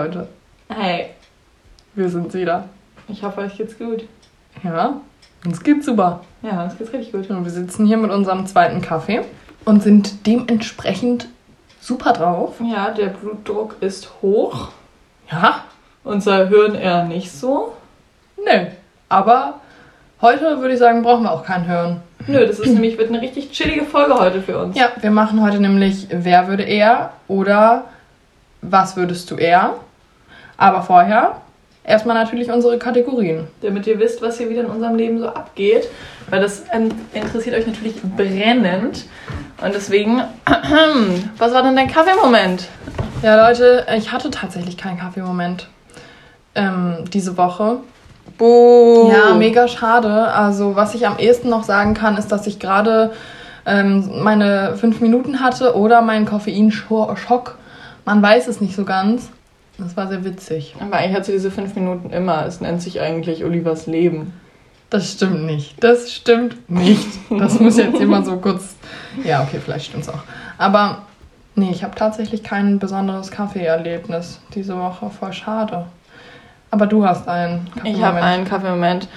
Leute, Hey, wir sind wieder. ich hoffe, euch geht's gut. Ja, uns geht's super. Ja, uns geht's richtig gut. Und wir sitzen hier mit unserem zweiten Kaffee und sind dementsprechend super drauf. Ja, der Blutdruck ist hoch. Ja? Unser Hirn eher nicht so. Nö. Aber heute würde ich sagen, brauchen wir auch kein Hören. Nö, das ist nämlich wird eine richtig chillige Folge heute für uns. Ja, wir machen heute nämlich Wer würde eher oder Was würdest du eher? Aber vorher erstmal natürlich unsere Kategorien. Damit ihr wisst, was hier wieder in unserem Leben so abgeht. Weil das ähm, interessiert euch natürlich brennend. Und deswegen, was war denn dein Kaffeemoment? Ja, Leute, ich hatte tatsächlich keinen Kaffeemoment ähm, diese Woche. Buh. Ja, mega schade. Also, was ich am ehesten noch sagen kann, ist, dass ich gerade ähm, meine fünf Minuten hatte oder meinen Koffeinschock. Man weiß es nicht so ganz. Das war sehr witzig. Aber eigentlich hat sie diese fünf Minuten immer. Es nennt sich eigentlich Olivers Leben. Das stimmt nicht. Das stimmt nicht. Das muss jetzt immer so kurz. Ja, okay, vielleicht stimmt's auch. Aber nee, ich habe tatsächlich kein besonderes Kaffeeerlebnis diese Woche. Voll schade. Aber du hast einen Ich habe einen Kaffeemoment.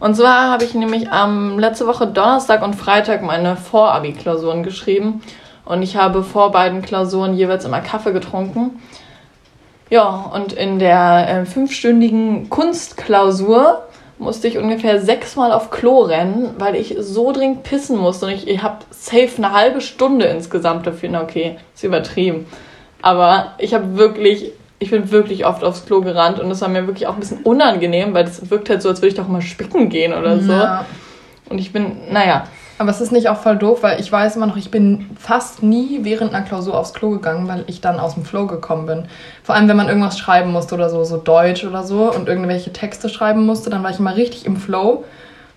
Und zwar habe ich nämlich am letzte Woche Donnerstag und Freitag meine Vorabi-Klausuren geschrieben. Und ich habe vor beiden Klausuren jeweils immer Kaffee getrunken. Ja, und in der äh, fünfstündigen Kunstklausur musste ich ungefähr sechsmal auf Klo rennen, weil ich so dringend pissen musste. Und ich, ich habe safe eine halbe Stunde insgesamt dafür. Na okay, ist übertrieben. Aber ich habe wirklich, ich bin wirklich oft aufs Klo gerannt und das war mir wirklich auch ein bisschen unangenehm, weil das wirkt halt so, als würde ich doch mal spicken gehen oder so. Ja. Und ich bin, naja, Aber es ist nicht auch voll doof, weil ich weiß immer noch, ich bin fast nie während einer Klausur aufs Klo gegangen, weil ich dann aus dem Flow gekommen bin. Vor allem, wenn man irgendwas schreiben musste oder so, so Deutsch oder so und irgendwelche Texte schreiben musste, dann war ich immer richtig im Flow.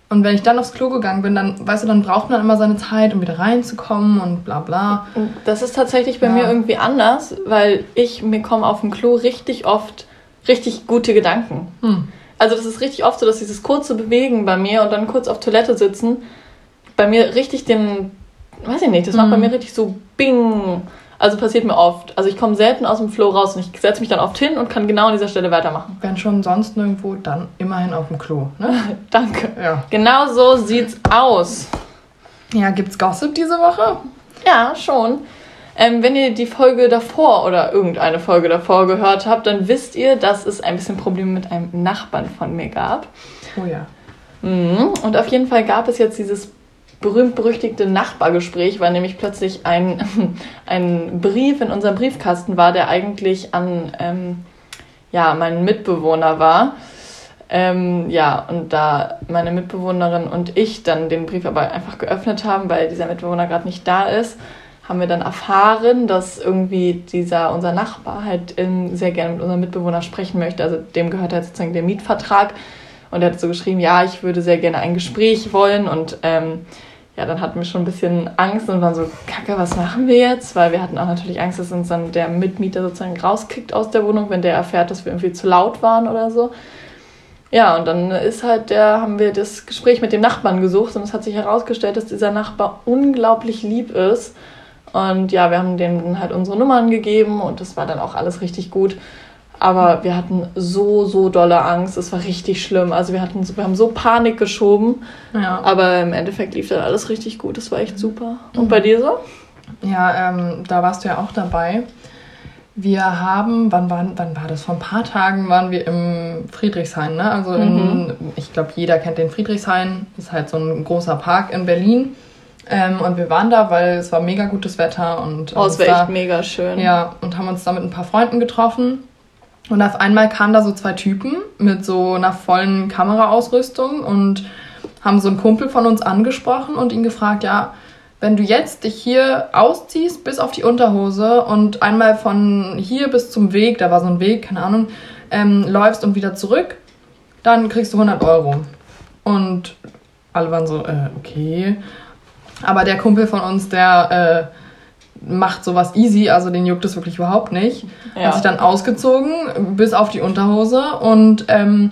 Und wenn ich dann aufs Klo gegangen bin, dann, weißt du, dann braucht man immer seine Zeit, um wieder reinzukommen und bla bla. Das ist tatsächlich bei Ja. mir irgendwie anders, weil ich mir kommen auf dem Klo richtig oft richtig gute Gedanken. Hm. Also das ist richtig oft so, dass dieses kurze Bewegen bei mir und dann kurz auf Toilette sitzen, bei mir richtig den, weiß ich nicht, das macht bei Mhm. mir richtig so Bing. Also passiert mir oft. Also ich komme selten aus dem Flow raus und ich setze mich dann oft hin und kann genau an dieser Stelle weitermachen. Wenn schon sonst nirgendwo, dann immerhin auf dem Klo. Ne? Danke. Ja. Genau so sieht's aus. Ja, gibt's Gossip diese Woche? Ja, schon. Ähm, wenn ihr die Folge davor oder irgendeine Folge davor gehört habt, dann wisst ihr, dass es ein bisschen Probleme mit einem Nachbarn von mir gab. Oh ja. Mhm. Und auf jeden Fall gab es jetzt dieses berühmt-berüchtigte Nachbargespräch, weil nämlich plötzlich ein, ein Brief in unserem Briefkasten war, der eigentlich an ähm, ja, meinen Mitbewohner war. Ähm, ja, und da meine Mitbewohnerin und ich dann den Brief aber einfach geöffnet haben, weil dieser Mitbewohner gerade nicht da ist, haben wir dann erfahren, dass irgendwie dieser, unser Nachbar halt ähm, sehr gerne mit unserem Mitbewohner sprechen möchte. Also dem gehört halt sozusagen der Mietvertrag. Und er hat so geschrieben, ja, ich würde sehr gerne ein Gespräch wollen. Und ähm, ja, dann hatten wir schon ein bisschen Angst und waren so, Kacke, was machen wir jetzt? Weil wir hatten auch natürlich Angst, dass uns dann der Mitmieter sozusagen rauskickt aus der Wohnung, wenn der erfährt, dass wir irgendwie zu laut waren oder so. Ja, und dann ist halt der, haben wir das Gespräch mit dem Nachbarn gesucht und es hat sich herausgestellt, dass dieser Nachbar unglaublich lieb ist. Und ja, wir haben dem halt unsere Nummern gegeben und das war dann auch alles richtig gut. Aber wir hatten so, so dolle Angst. Es war richtig schlimm. Also wir hatten, wir haben so Panik geschoben. Ja. Aber im Endeffekt lief dann alles richtig gut. Das war echt super. Und bei dir so? Ja, ähm, da warst du ja auch dabei. Wir haben, wann, wann, wann war das? Vor ein paar Tagen waren wir im Friedrichshain, ne? Also in, ich glaube, jeder kennt den Friedrichshain. Das ist halt so ein großer Park in Berlin. Ähm, und wir waren da, weil es war mega gutes Wetter und Oh, es war echt mega schön. Ja, und haben uns da mit ein paar Freunden getroffen. Und auf einmal kamen da so zwei Typen mit so einer vollen Kameraausrüstung und haben so einen Kumpel von uns angesprochen und ihn gefragt, ja, wenn du jetzt dich hier ausziehst bis auf die Unterhose und einmal von hier bis zum Weg, da war so ein Weg, keine Ahnung, ähm, läufst und wieder zurück, dann kriegst du 100 Euro. Und alle waren so, äh, okay. Aber der Kumpel von uns, der äh, macht sowas easy, also den juckt es wirklich überhaupt nicht. Ja. Hat sich dann ausgezogen bis auf die Unterhose und ähm,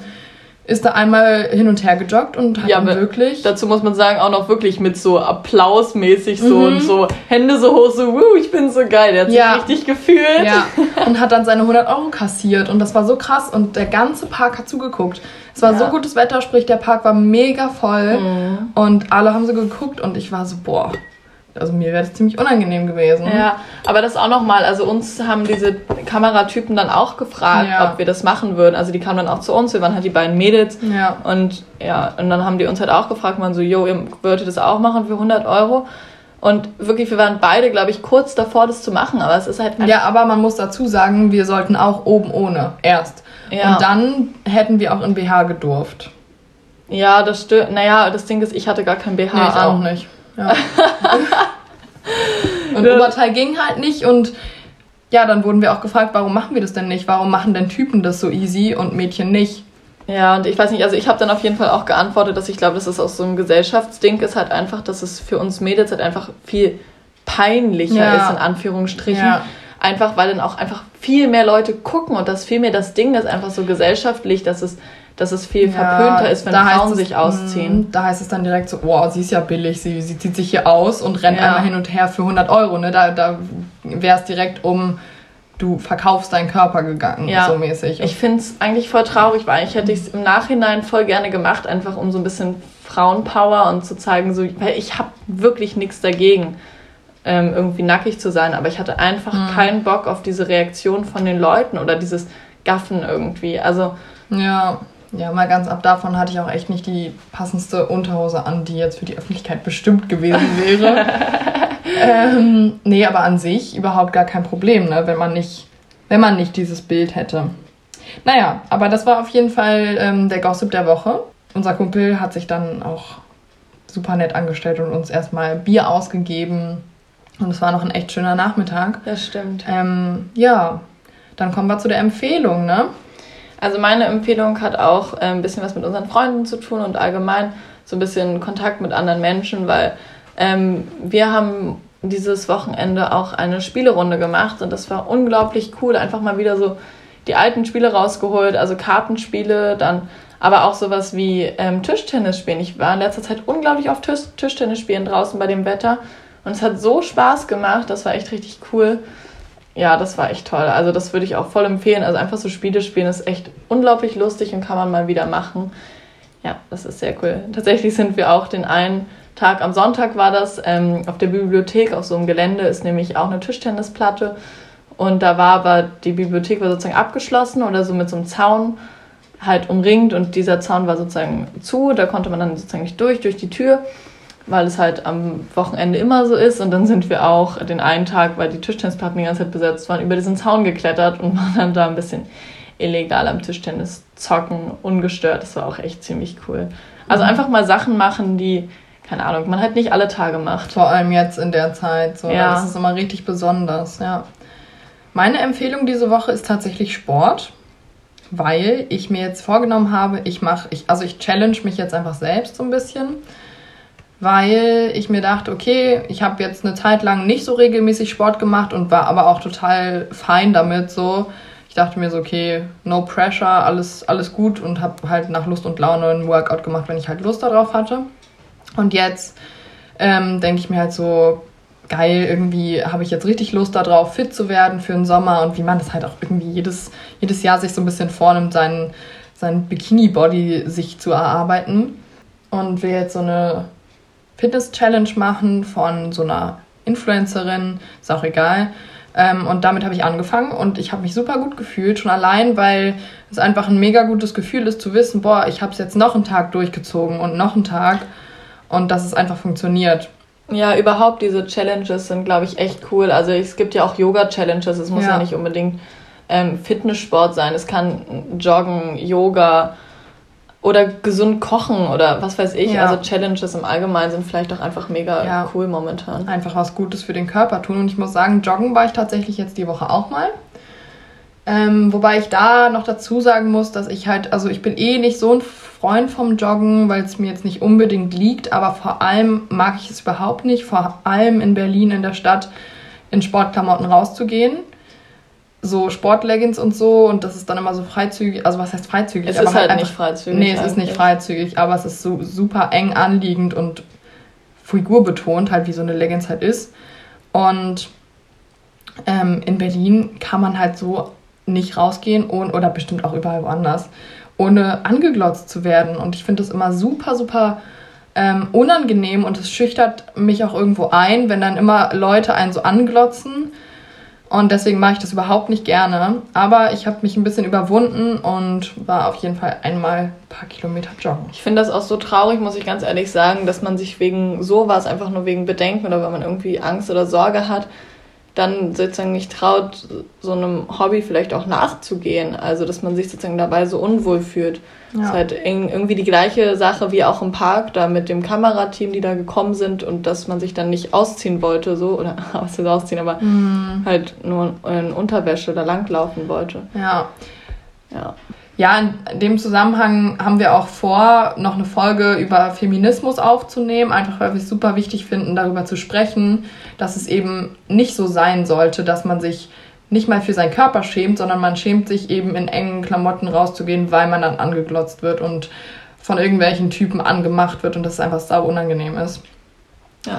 ist da einmal hin und her gejoggt und hat Ja, dann wirklich. Dazu muss man sagen, auch noch wirklich mit so applausmäßig so Mhm. und so Hände so hoch, so, wuh, ich bin so geil. Der hat Ja. sich richtig gefühlt. Ja, und hat dann seine 100 Euro kassiert und das war so krass und der ganze Park hat zugeguckt. Es war Ja. so gutes Wetter, sprich der Park war mega voll Mhm. und alle haben so geguckt und ich war so, boah, also mir wäre das ziemlich unangenehm gewesen. Ja, aber das auch nochmal, also uns haben diese Kameratypen dann auch gefragt, Ja. ob wir das machen würden. Also die kamen dann auch zu uns, wir waren halt die beiden Mädels. Ja. Und ja, und dann haben die uns halt auch gefragt, man so, yo, ihr würdet das auch machen für 100 Euro? Und wirklich, wir waren beide, glaube ich, kurz davor, das zu machen, aber es ist halt Ja, aber man muss dazu sagen, wir sollten auch oben ohne erst. Ja. Und dann hätten wir auch in BH gedurft. Ja, das stimmt. Naja, das Ding ist, ich hatte gar kein BH. Nee, ich auch nicht. Ja. und Oberteil ging halt nicht und ja, dann wurden wir auch gefragt, warum machen wir das denn nicht? Warum machen denn Typen das so easy und Mädchen nicht? Ja, und ich weiß nicht, also ich habe dann auf jeden Fall auch geantwortet, dass ich glaube, dass es aus so einem Gesellschaftsding ist halt einfach, dass es für uns Mädels halt einfach viel peinlicher Ja. ist, in Anführungsstrichen. Ja. Einfach, weil dann auch einfach viel mehr Leute gucken und das viel mehr das Ding ist einfach so gesellschaftlich, dass es, dass es viel verpönter ist, wenn Frauen es, sich ausziehen. mh, Da heißt es dann direkt so, wow, sie ist ja billig, sie, sie zieht sich hier aus und rennt Ja. einmal hin und her für 100 Euro. Ne? Da, da wäre es direkt um, du verkaufst deinen Körper gegangen, Ja. so mäßig. Ich finde es eigentlich voll traurig, weil eigentlich hätte ich es im Nachhinein voll gerne gemacht, einfach um so ein bisschen Frauenpower und zu zeigen, so, weil ich habe wirklich nichts dagegen, ähm, irgendwie nackig zu sein, aber ich hatte einfach Mhm. keinen Bock auf diese Reaktion von den Leuten oder dieses Gaffen irgendwie. Also, Ja, ja, mal ganz ab davon hatte ich auch echt nicht die passendste Unterhose an, die jetzt für die Öffentlichkeit bestimmt gewesen wäre. ähm, nee, aber an sich überhaupt gar kein Problem, ne, wenn man nicht, wenn man nicht dieses Bild hätte. Naja, aber das war auf jeden Fall ähm, der Gossip der Woche. Unser Kumpel hat sich dann auch super nett angestellt und uns erstmal Bier ausgegeben. Und es war noch ein echt schöner Nachmittag. das stimmt. Ähm, ja, dann kommen wir zu der Empfehlung, ne? Also meine Empfehlung hat auch äh, ein bisschen was mit unseren Freunden zu tun und allgemein so ein bisschen Kontakt mit anderen Menschen, weil ähm, wir haben dieses Wochenende auch eine Spielerunde gemacht und das war unglaublich cool. Einfach mal wieder so die alten Spiele rausgeholt, also Kartenspiele, dann aber auch sowas wie ähm, Tischtennis spielen. Ich war in letzter Zeit unglaublich auf Tisch Tischtennis spielen draußen bei dem Wetter und es hat so Spaß gemacht, das war echt richtig cool. Ja, das war echt toll. Also das würde ich auch voll empfehlen. Also einfach so Spiele spielen ist echt unglaublich lustig und kann man mal wieder machen. Ja, das ist sehr cool. Tatsächlich sind wir auch den einen Tag, am Sonntag war das, ähm, auf der Bibliothek, auf so einem Gelände ist nämlich auch eine Tischtennisplatte. Und da war aber, die Bibliothek war sozusagen abgeschlossen oder so mit so einem Zaun halt umringt und dieser Zaun war sozusagen zu, da konnte man dann sozusagen nicht durch, durch die Tür, weil es halt am Wochenende immer so ist und dann sind wir auch den einen Tag, weil die Tischtennisplatten die ganze Zeit besetzt waren, über diesen Zaun geklettert und waren dann da ein bisschen illegal am Tischtennis zocken, ungestört, das war auch echt ziemlich cool. Also einfach mal Sachen machen, die, keine Ahnung, man halt nicht alle Tage macht. Vor allem jetzt in der Zeit. So. Ja. Das ist immer richtig besonders, ja. Meine Empfehlung diese Woche ist tatsächlich Sport, weil ich mir jetzt vorgenommen habe, ich mache, ich, also ich challenge mich jetzt einfach selbst so ein bisschen, weil ich mir dachte, okay, ich habe jetzt eine Zeit lang nicht so regelmäßig Sport gemacht und war aber auch total fein damit so. Ich dachte mir so, okay, no pressure, alles, alles gut und habe halt nach Lust und Laune einen Workout gemacht, wenn ich halt Lust darauf hatte. Und jetzt ähm, denke ich mir halt so, geil, irgendwie habe ich jetzt richtig Lust darauf, fit zu werden für den Sommer und wie man das halt auch irgendwie jedes, jedes Jahr sich so ein bisschen vornimmt, seinen, seinen Bikini-Body sich zu erarbeiten. Und will jetzt so eine Fitness-Challenge machen von so einer Influencerin, ist auch egal. Ähm, und damit habe ich angefangen und ich habe mich super gut gefühlt, schon allein, weil es einfach ein mega gutes Gefühl ist zu wissen, boah, ich habe es jetzt noch einen Tag durchgezogen und noch einen Tag und dass es einfach funktioniert. Ja, überhaupt diese Challenges sind, glaube ich, echt cool. Also es gibt ja auch Yoga-Challenges. Es muss ja, Ja. nicht unbedingt ähm, Fitnesssport sein. Es kann Joggen, Yoga oder gesund kochen oder was weiß ich. Ja. Also Challenges im Allgemeinen sind vielleicht auch einfach mega Ja. cool momentan. einfach was Gutes für den Körper tun. Und ich muss sagen, joggen war ich tatsächlich jetzt die Woche auch mal. Ähm, wobei ich da noch dazu sagen muss, dass ich halt, also ich bin eh nicht so ein Freund vom Joggen, weil es mir jetzt nicht unbedingt liegt, aber vor allem mag ich es überhaupt nicht, vor allem in Berlin in der Stadt in Sportklamotten rauszugehen. So Sportleggings und so und das ist dann immer so freizügig, also was heißt freizügig? Es aber ist halt einfach, nicht freizügig Nee, es ist nicht eigentlich. freizügig, aber es ist so super eng anliegend und figurbetont, halt wie so eine Leggings halt ist. Und ähm, in Berlin kann man halt so nicht rausgehen ohne, oder bestimmt auch überall woanders, ohne angeglotzt zu werden. Und ich finde das immer super, super ähm, unangenehm und es schüchtert mich auch irgendwo ein, wenn dann immer Leute einen so anglotzen. Und deswegen mache ich das überhaupt nicht gerne. Aber ich habe mich ein bisschen überwunden und war auf jeden Fall einmal ein paar Kilometer joggen. Ich finde das auch so traurig, muss ich ganz ehrlich sagen, dass man sich wegen sowas, einfach nur wegen Bedenken oder wenn man irgendwie Angst oder Sorge hat, dann sozusagen nicht traut, so einem Hobby vielleicht auch nachzugehen. Also, dass man sich sozusagen dabei so unwohl fühlt. Das ist Ja. halt irgendwie die gleiche Sache wie auch im Park, da mit dem Kamerateam, die da gekommen sind und dass man sich dann nicht ausziehen wollte, so, oder was heißt ausziehen, aber halt nur in Unterwäsche da langlaufen wollte. Ja. Ja. Ja, in dem Zusammenhang haben wir auch vor, noch eine Folge über Feminismus aufzunehmen, einfach weil wir es super wichtig finden, darüber zu sprechen, dass es eben nicht so sein sollte, dass man sich nicht mal für seinen Körper schämt, sondern man schämt sich eben in engen Klamotten rauszugehen, weil man dann angeglotzt wird und von irgendwelchen Typen angemacht wird und das einfach sau unangenehm ist.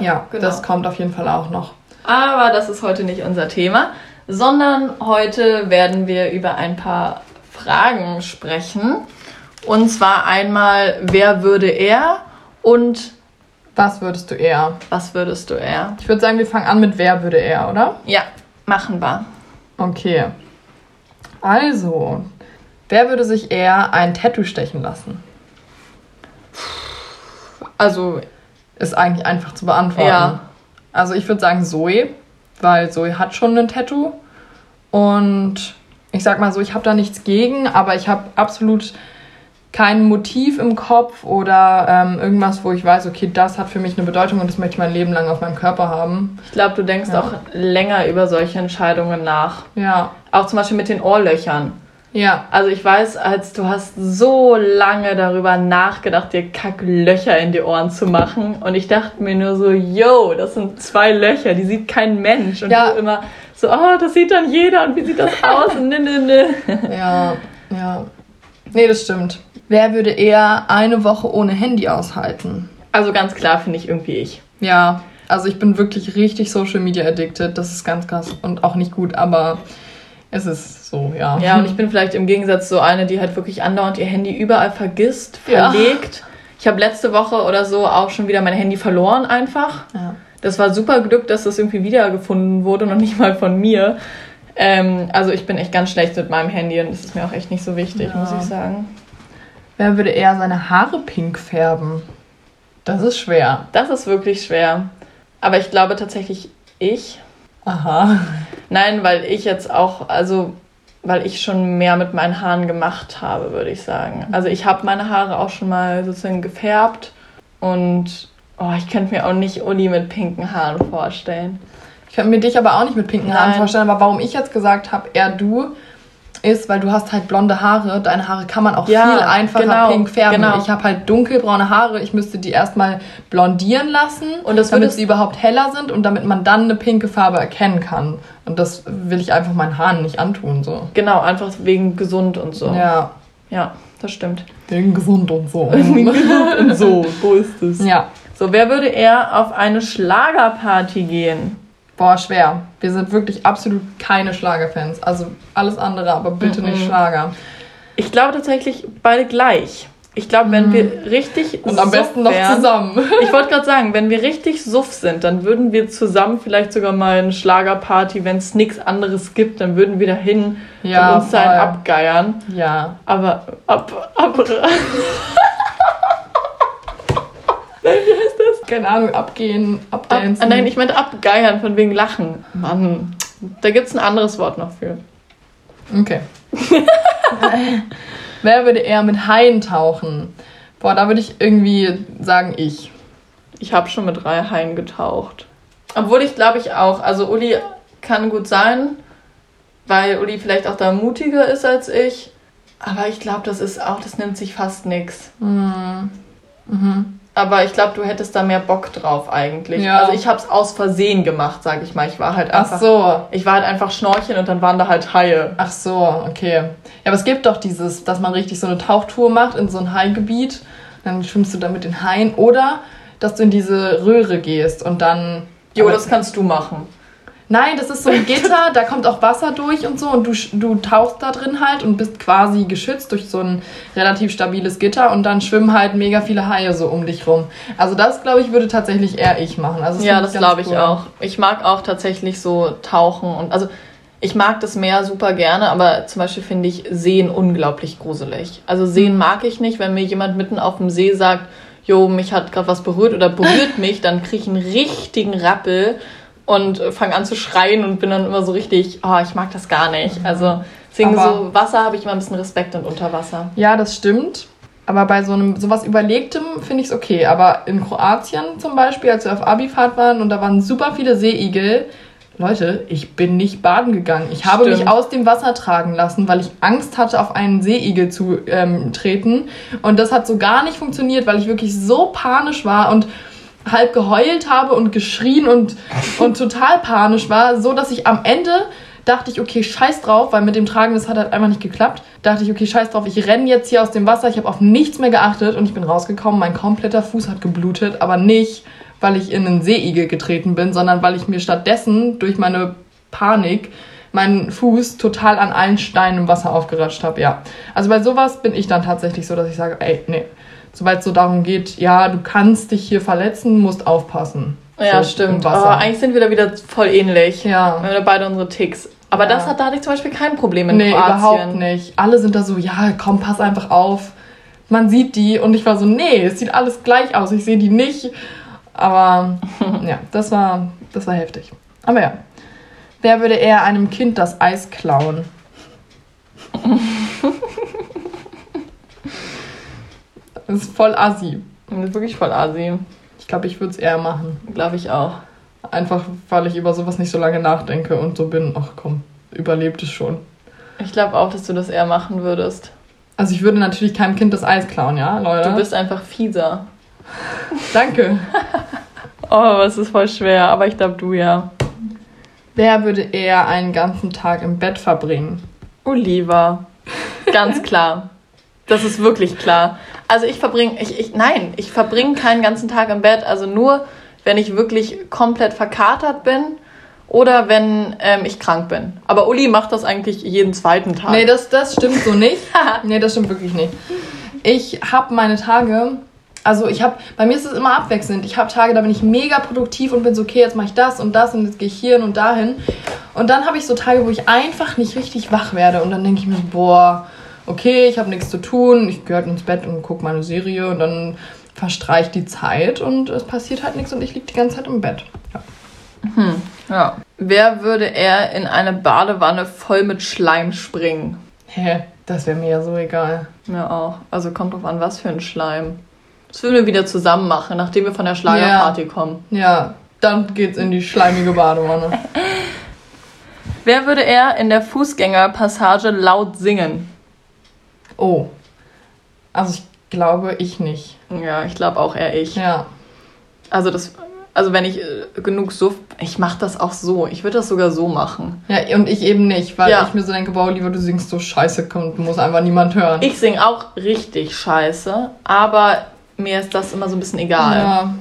Ja, genau. das kommt auf jeden Fall auch noch. Aber das ist heute nicht unser Thema, sondern heute werden wir über ein paar Fragen sprechen. Und zwar einmal, wer würde er und Was würdest du eher? was würdest du er? Ich würde sagen, wir fangen an mit wer würde er, oder? Ja, machen wir. Okay. Also, wer würde sich eher ein Tattoo stechen lassen? Also, Ist eigentlich einfach zu beantworten. Ja. Also ich würde sagen Zoe, weil Zoe hat schon ein Tattoo. Und ich sag mal so, ich habe da nichts gegen, aber ich habe absolut kein Motiv im Kopf oder ähm, irgendwas, wo ich weiß, okay, das hat für mich eine Bedeutung und das möchte ich mein Leben lang auf meinem Körper haben. ich glaube, du denkst Ja. auch länger über solche Entscheidungen nach. Ja, Auch zum Beispiel mit den Ohrlöchern. ja, Also ich weiß, als du hast so lange darüber nachgedacht, dir Kacklöcher in die Ohren zu machen. Und ich dachte mir nur so, yo, das sind zwei Löcher, die sieht kein Mensch. Und Ja. du immer so, oh, das sieht dann jeder und wie sieht das aus? Und ne, ne, ne. ja, ja. Nee, das stimmt. Wer würde eher eine Woche ohne Handy aushalten? Also ganz klar finde ich irgendwie ich. Ja, also ich bin wirklich richtig Social Media addicted. Das ist ganz krass und auch nicht gut, aber es ist so, ja. Ja, und ich bin vielleicht im Gegensatz so eine, die halt wirklich andauernd ihr Handy überall vergisst, Ja. verlegt. Ich habe letzte Woche oder so auch schon wieder mein Handy verloren einfach. Ja. Das war super Glück, dass das irgendwie wiedergefunden wurde, noch nicht mal von mir. Ähm, also ich bin echt ganz schlecht mit meinem Handy und das ist mir auch echt nicht so wichtig, Ja. muss ich sagen. Wer würde eher seine Haare pink färben? Das ist schwer. Das ist wirklich schwer. Aber ich glaube tatsächlich ich. Aha. Nein, weil ich jetzt auch, also weil ich schon mehr mit meinen Haaren gemacht habe, würde ich sagen. Also ich habe meine Haare auch schon mal sozusagen gefärbt und oh, ich könnte mir auch nicht Uli mit pinken Haaren vorstellen. Ich könnte mir dich aber auch nicht mit pinken Haaren Nein. vorstellen, aber warum ich jetzt gesagt habe, eher du, ist, weil du hast halt blonde Haare. Deine Haare kann man auch Ja, viel einfacher genau, pink färben. genau. Ich habe halt dunkelbraune Haare. Ich müsste die erstmal blondieren lassen, Und das damit sie überhaupt heller sind und damit man dann eine pinke Farbe erkennen kann. Und das will ich einfach meinen Haaren nicht antun. So. Genau, einfach wegen gesund und so. Ja, Ja, das stimmt. wegen gesund und so. und so, so ist es. ja. So, wer würde eher auf eine Schlagerparty gehen? Boah, schwer. Wir sind wirklich absolut keine Schlagerfans. Also alles andere, aber bitte Mhm. nicht Schlager. Ich glaube tatsächlich beide gleich. Ich glaube, wenn wir richtig. Und am besten noch wären- zusammen. Ich wollte gerade sagen, wenn wir richtig suff sind, dann würden wir zusammen vielleicht sogar mal eine Schlagerparty, wenn es nichts anderes gibt, dann würden wir dahin Ja, und uns da voll. abgeiern. Ja. Aber ab, ab, Keine Ahnung, abgehen, ab abdancen. nein, ich meinte abgeiern von wegen Lachen. Mann, da gibt es ein anderes Wort noch für. Okay. Wer würde eher mit Haien tauchen? Boah, da würde ich irgendwie sagen, ich. Ich habe schon mit drei Haien getaucht. Obwohl ich glaube ich auch. Also Uli kann gut sein, weil Uli vielleicht auch da mutiger ist als ich. Aber ich glaube, das ist auch, das nimmt sich fast nix. Hm. Mhm. Aber ich glaube, du hättest da mehr Bock drauf eigentlich. Ja. Also ich habe es aus Versehen gemacht, sag ich mal. Ich war halt Ach einfach, so. ich war halt einfach schnorcheln und dann waren da halt Haie. Ach so, okay. Ja, aber es gibt doch dieses, dass man richtig so eine Tauchtour macht in so ein Haigebiet. Dann schwimmst du da mit den Haien. Oder, dass du in diese Röhre gehst und dann... Jo, das kannst du machen. Nein, das ist so ein Gitter, da kommt auch Wasser durch und so und du, du tauchst da drin halt und bist quasi geschützt durch so ein relativ stabiles Gitter und dann schwimmen halt mega viele Haie so um dich rum. Also das, glaube ich, würde tatsächlich eher ich machen. Also Ja, finde das glaube ich cool. auch. Ich mag auch tatsächlich so tauchen und also ich mag das Meer super gerne, aber zum Beispiel finde ich Seen unglaublich gruselig. Also. Seen mag ich nicht, wenn mir jemand mitten auf dem See sagt, jo, mich hat gerade was berührt oder berührt mich, dann kriege ich einen richtigen Rappel und fange an zu schreien und bin dann immer so richtig, oh, ich mag das gar nicht. Also deswegen Aber- so Wasser habe ich immer ein bisschen Respekt und unter Wasser. Ja, das stimmt. Aber bei so einem sowas Überlegtem finde ich es okay. Aber in Kroatien zum Beispiel, als wir auf Abifahrt waren und da waren super viele Seeigel, Leute, ich bin nicht baden gegangen. Ich habe Stimmt. mich aus dem Wasser tragen lassen, weil ich Angst hatte, auf einen Seeigel zu ähm, treten. Und das hat so gar nicht funktioniert, weil ich wirklich so panisch war und halb geheult habe und geschrien und, und total panisch war, so dass ich am Ende dachte ich, okay, scheiß drauf, weil mit dem Tragen, das hat halt einfach nicht geklappt. Dachte ich, okay, scheiß drauf, ich renne jetzt hier aus dem Wasser, ich habe auf nichts mehr geachtet und ich bin rausgekommen, mein kompletter Fuß hat geblutet, aber nicht, weil ich in einen Seeigel getreten bin, sondern weil ich mir stattdessen durch meine Panik meinen Fuß total an allen Steinen im Wasser aufgeratscht habe, ja. Also bei sowas bin ich dann tatsächlich so, dass ich sage, ey, nee, sobald es so darum geht, ja, du kannst dich hier verletzen, musst aufpassen. Ja, So, stimmt. im Wasser. Aber eigentlich sind wir da wieder voll ähnlich. Ja. Wir haben da beide unsere Ticks. Aber Ja. das hat, da hatte ich zum Beispiel kein Problem in Nee, Kroatien. überhaupt nicht. Alle sind da so, ja, komm, pass einfach auf. Man sieht die und ich war so, nee, es sieht alles gleich aus, ich sehe die nicht. Aber ja, das war, das war heftig. Aber ja. Wer würde eher einem Kind das Eis klauen? Das ist voll assi. Das ist wirklich voll assi. Ich glaube, ich würde es eher machen. Glaube ich auch. Einfach, weil ich über sowas nicht so lange nachdenke und so bin, ach komm, überlebt es schon. Ich glaube auch, dass du das eher machen würdest. Also ich würde natürlich keinem Kind das Eis klauen, ja, Leute? Du bist einfach fieser. Danke. Oh, es ist voll schwer, aber ich glaube du ja. Wer würde eher einen ganzen Tag im Bett verbringen? Oliver. Ganz klar. Das ist wirklich klar. Also ich verbringe, ich, ich, nein, ich verbringe keinen ganzen Tag im Bett. Also nur, wenn ich wirklich komplett verkatert bin oder wenn ähm, ich krank bin. Aber Uli macht das eigentlich jeden zweiten Tag. Nee, das, das stimmt so nicht. nee, das stimmt wirklich nicht. Ich habe meine Tage, also ich habe, bei mir ist es immer abwechselnd. Ich habe Tage, da bin ich mega produktiv und bin so, okay, jetzt mache ich das und das und jetzt gehe ich hier und dahin. Und dann habe ich so Tage, wo ich einfach nicht richtig wach werde und dann denke ich mir so, boah, okay, ich habe nichts zu tun, ich gehe halt ins Bett und gucke meine Serie und dann verstreicht die Zeit und es passiert halt nichts und ich liege die ganze Zeit im Bett. Ja. Ja. Wer würde eher in eine Badewanne voll mit Schleim springen? Hä, das wäre mir ja so egal. Ja, auch. Also kommt drauf an, was für ein Schleim. Das würden wir wieder zusammen machen, nachdem wir von der Schlagerparty kommen. Ja, dann geht's in die schleimige Badewanne. Wer würde eher in der Fußgängerpassage laut singen? Oh. Also ich glaube, ich nicht. Ja, ich glaube auch eher ich. Ja. Also das, also wenn ich äh, genug suff, ich mache das auch so. Ich würde das sogar so machen. Ja, und ich eben nicht, weil Ja. ich mir so denke, boah, lieber du singst so scheiße und muss einfach niemand hören. Ich singe auch richtig scheiße, aber mir ist das immer so ein bisschen egal. Ja.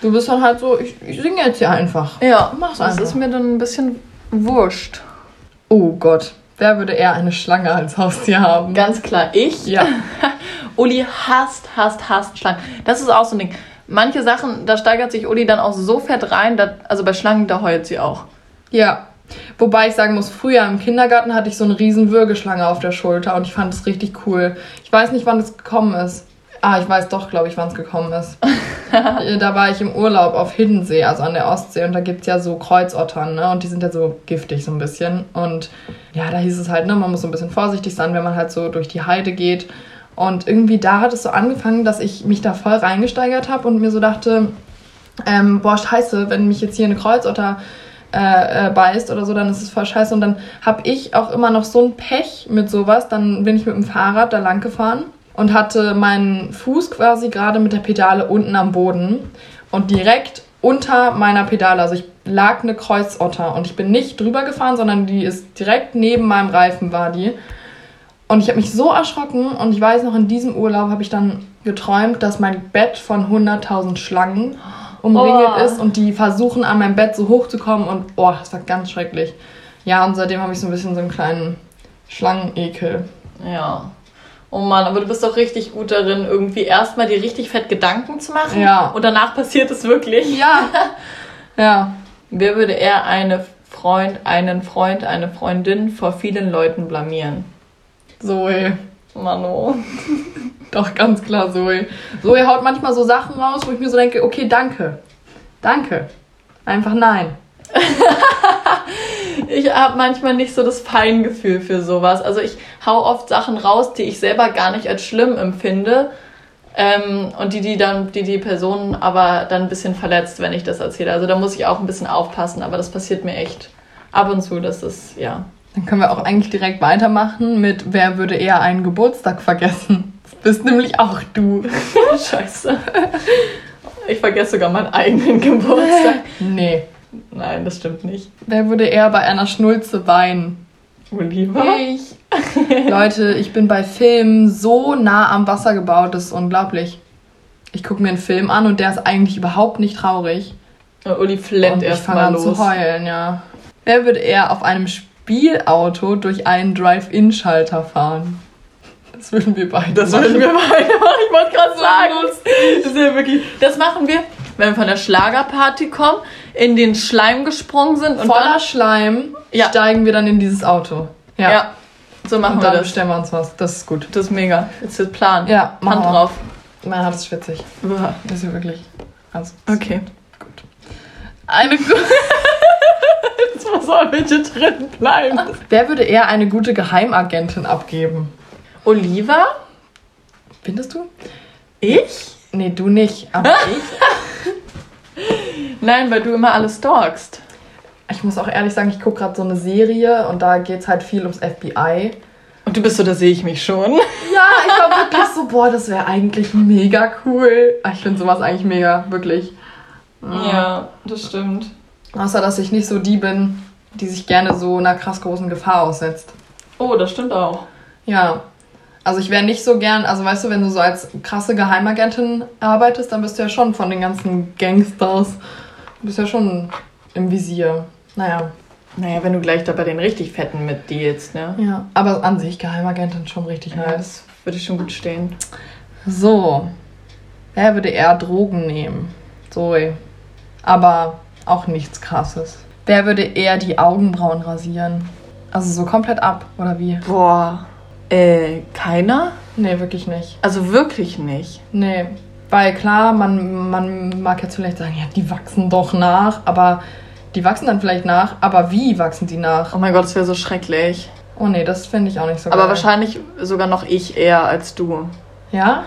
Du bist dann halt so, ich, ich singe jetzt hier einfach. Ja, Mach's das einfach. ist mir dann ein bisschen wurscht. Oh Gott. Wer würde eher eine Schlange als Haustier haben? Ganz klar, ich. Ja. Uli hasst, hasst, hasst Schlangen. Das ist auch so ein Ding. Manche Sachen, da steigert sich Uli dann auch so fett rein, dass, also bei Schlangen, da heult sie auch. Ja. Wobei ich sagen muss, früher im Kindergarten hatte ich so eine riesen Würgeschlange auf der Schulter und ich fand es richtig cool. Ich weiß nicht, wann es gekommen ist. Ah, ich weiß doch, glaube ich, wann es gekommen ist. Da war ich im Urlaub auf Hiddensee, also an der Ostsee, und da gibt es ja so Kreuzottern, ne? Und die sind ja so giftig so ein bisschen. Und ja, da hieß es halt, ne, man muss so ein bisschen vorsichtig sein, wenn man halt so durch die Heide geht. Und irgendwie da hat es so angefangen, dass ich mich da voll reingesteigert habe und mir so dachte, ähm, boah, scheiße, wenn mich jetzt hier eine Kreuzotter äh, äh, beißt oder so, dann ist es voll scheiße. Und dann habe ich auch immer noch so ein Pech mit sowas. Dann bin ich mit dem Fahrrad da lang gefahren und hatte meinen Fuß quasi gerade mit der Pedale unten am Boden und direkt unter meiner Pedale, also ich lag eine Kreuzotter und ich bin nicht drüber gefahren, sondern die ist direkt neben meinem Reifen war die. Und ich habe mich so erschrocken und ich weiß noch, in diesem Urlaub habe ich dann geträumt, dass mein Bett von 100.000 Schlangen umringelt Oh. ist und die versuchen an mein Bett so hoch zu kommen und oh, das war ganz schrecklich. Ja, und seitdem habe ich so ein bisschen so einen kleinen Schlangenekel. Ja. Oh Mann, aber du bist doch richtig gut darin, irgendwie erstmal dir richtig fett Gedanken zu machen. Ja. Und danach passiert es wirklich. Ja. ja. Wer würde eher eine Freund, einen Freund, eine Freundin vor vielen Leuten blamieren? Zoe. Mano. Doch, ganz klar, Zoe. Zoe haut manchmal so Sachen raus, wo ich mir so denke, okay, danke. Danke. Einfach nein. Ich habe manchmal nicht so das Feingefühl für sowas. Also ich hau oft Sachen raus, die ich selber gar nicht als schlimm empfinde. Ähm, und die, die dann, die die Person aber dann ein bisschen verletzt, wenn ich das erzähle. Also da muss ich auch ein bisschen aufpassen, aber das passiert mir echt ab und zu, dass das, ja. Dann können wir auch eigentlich direkt weitermachen mit, wer würde eher einen Geburtstag vergessen? Das bist nämlich auch du. Scheiße. Ich vergesse sogar meinen eigenen Geburtstag. Nee. Nein, das stimmt nicht. Wer würde eher bei einer Schnulze weinen? Oliver? Ich. Leute, ich bin bei Filmen so nah am Wasser gebaut, das ist unglaublich. Ich gucke mir einen Film an und der ist eigentlich überhaupt nicht traurig. Und Uli flennt erst fange mal an los. zu heulen, ja. Wer würde eher auf einem Spielauto durch einen Drive-In-Schalter fahren? Das würden wir beide Das machen. würden wir weitermachen. Ich wollte gerade sagen, das ist ja wirklich. Das machen wir, wenn wir von der Schlagerparty kommen, in den Schleim gesprungen sind und Voller dann. Schleim Ja. steigen wir dann in dieses Auto. Ja. Ja. so machen und wir dann das. bestellen wir uns was. Das ist gut. Das ist mega. Das ist der Plan. Ja, Hand drauf. Mein Herz ist schwitzig. Uah. Das ist ja wirklich. Also, Okay. gut. Eine gu- Was soll bitte drin bleiben? Wer würde eher eine gute Geheimagentin abgeben? Oliver? Findest du? Ich? Nee, du nicht. Aber ich. Nein, weil du immer alles stalkst. Ich muss auch ehrlich sagen, ich gucke gerade so eine Serie und da geht es halt viel ums FBI. Und du bist so, da sehe ich mich schon. Ja, ich war wirklich so, boah, das wäre eigentlich mega cool. Ah, Ich finde sowas eigentlich mega, wirklich. Ja, das stimmt. Außer, dass ich nicht so die bin, die sich gerne so einer krass großen Gefahr aussetzt. Oh, das stimmt auch. Ja. Also ich wäre nicht so gern, also weißt du, wenn du so als krasse Geheimagentin arbeitest, dann bist du ja schon von den ganzen Gangsters, du bist ja schon im Visier. Naja. Naja, wenn du gleich da bei den richtig Fetten mitdealst, ne? Ja. Aber an sich Geheimagentin schon richtig Ja, nice. das würde schon gut stehen. So. Wer würde eher Drogen nehmen? Zoe. Aber auch nichts krasses. Wer würde eher die Augenbrauen rasieren? Also so komplett ab, oder wie? Boah. Äh, keiner? Nee, wirklich nicht. Also wirklich nicht. Nee. Weil klar, man, man mag jetzt vielleicht sagen, ja, die wachsen doch nach, aber die wachsen dann vielleicht nach, aber wie wachsen die nach? Oh mein Gott, das wäre so schrecklich. Oh nee, das finde ich auch nicht so Aber geil. wahrscheinlich sogar noch ich eher als du. Ja?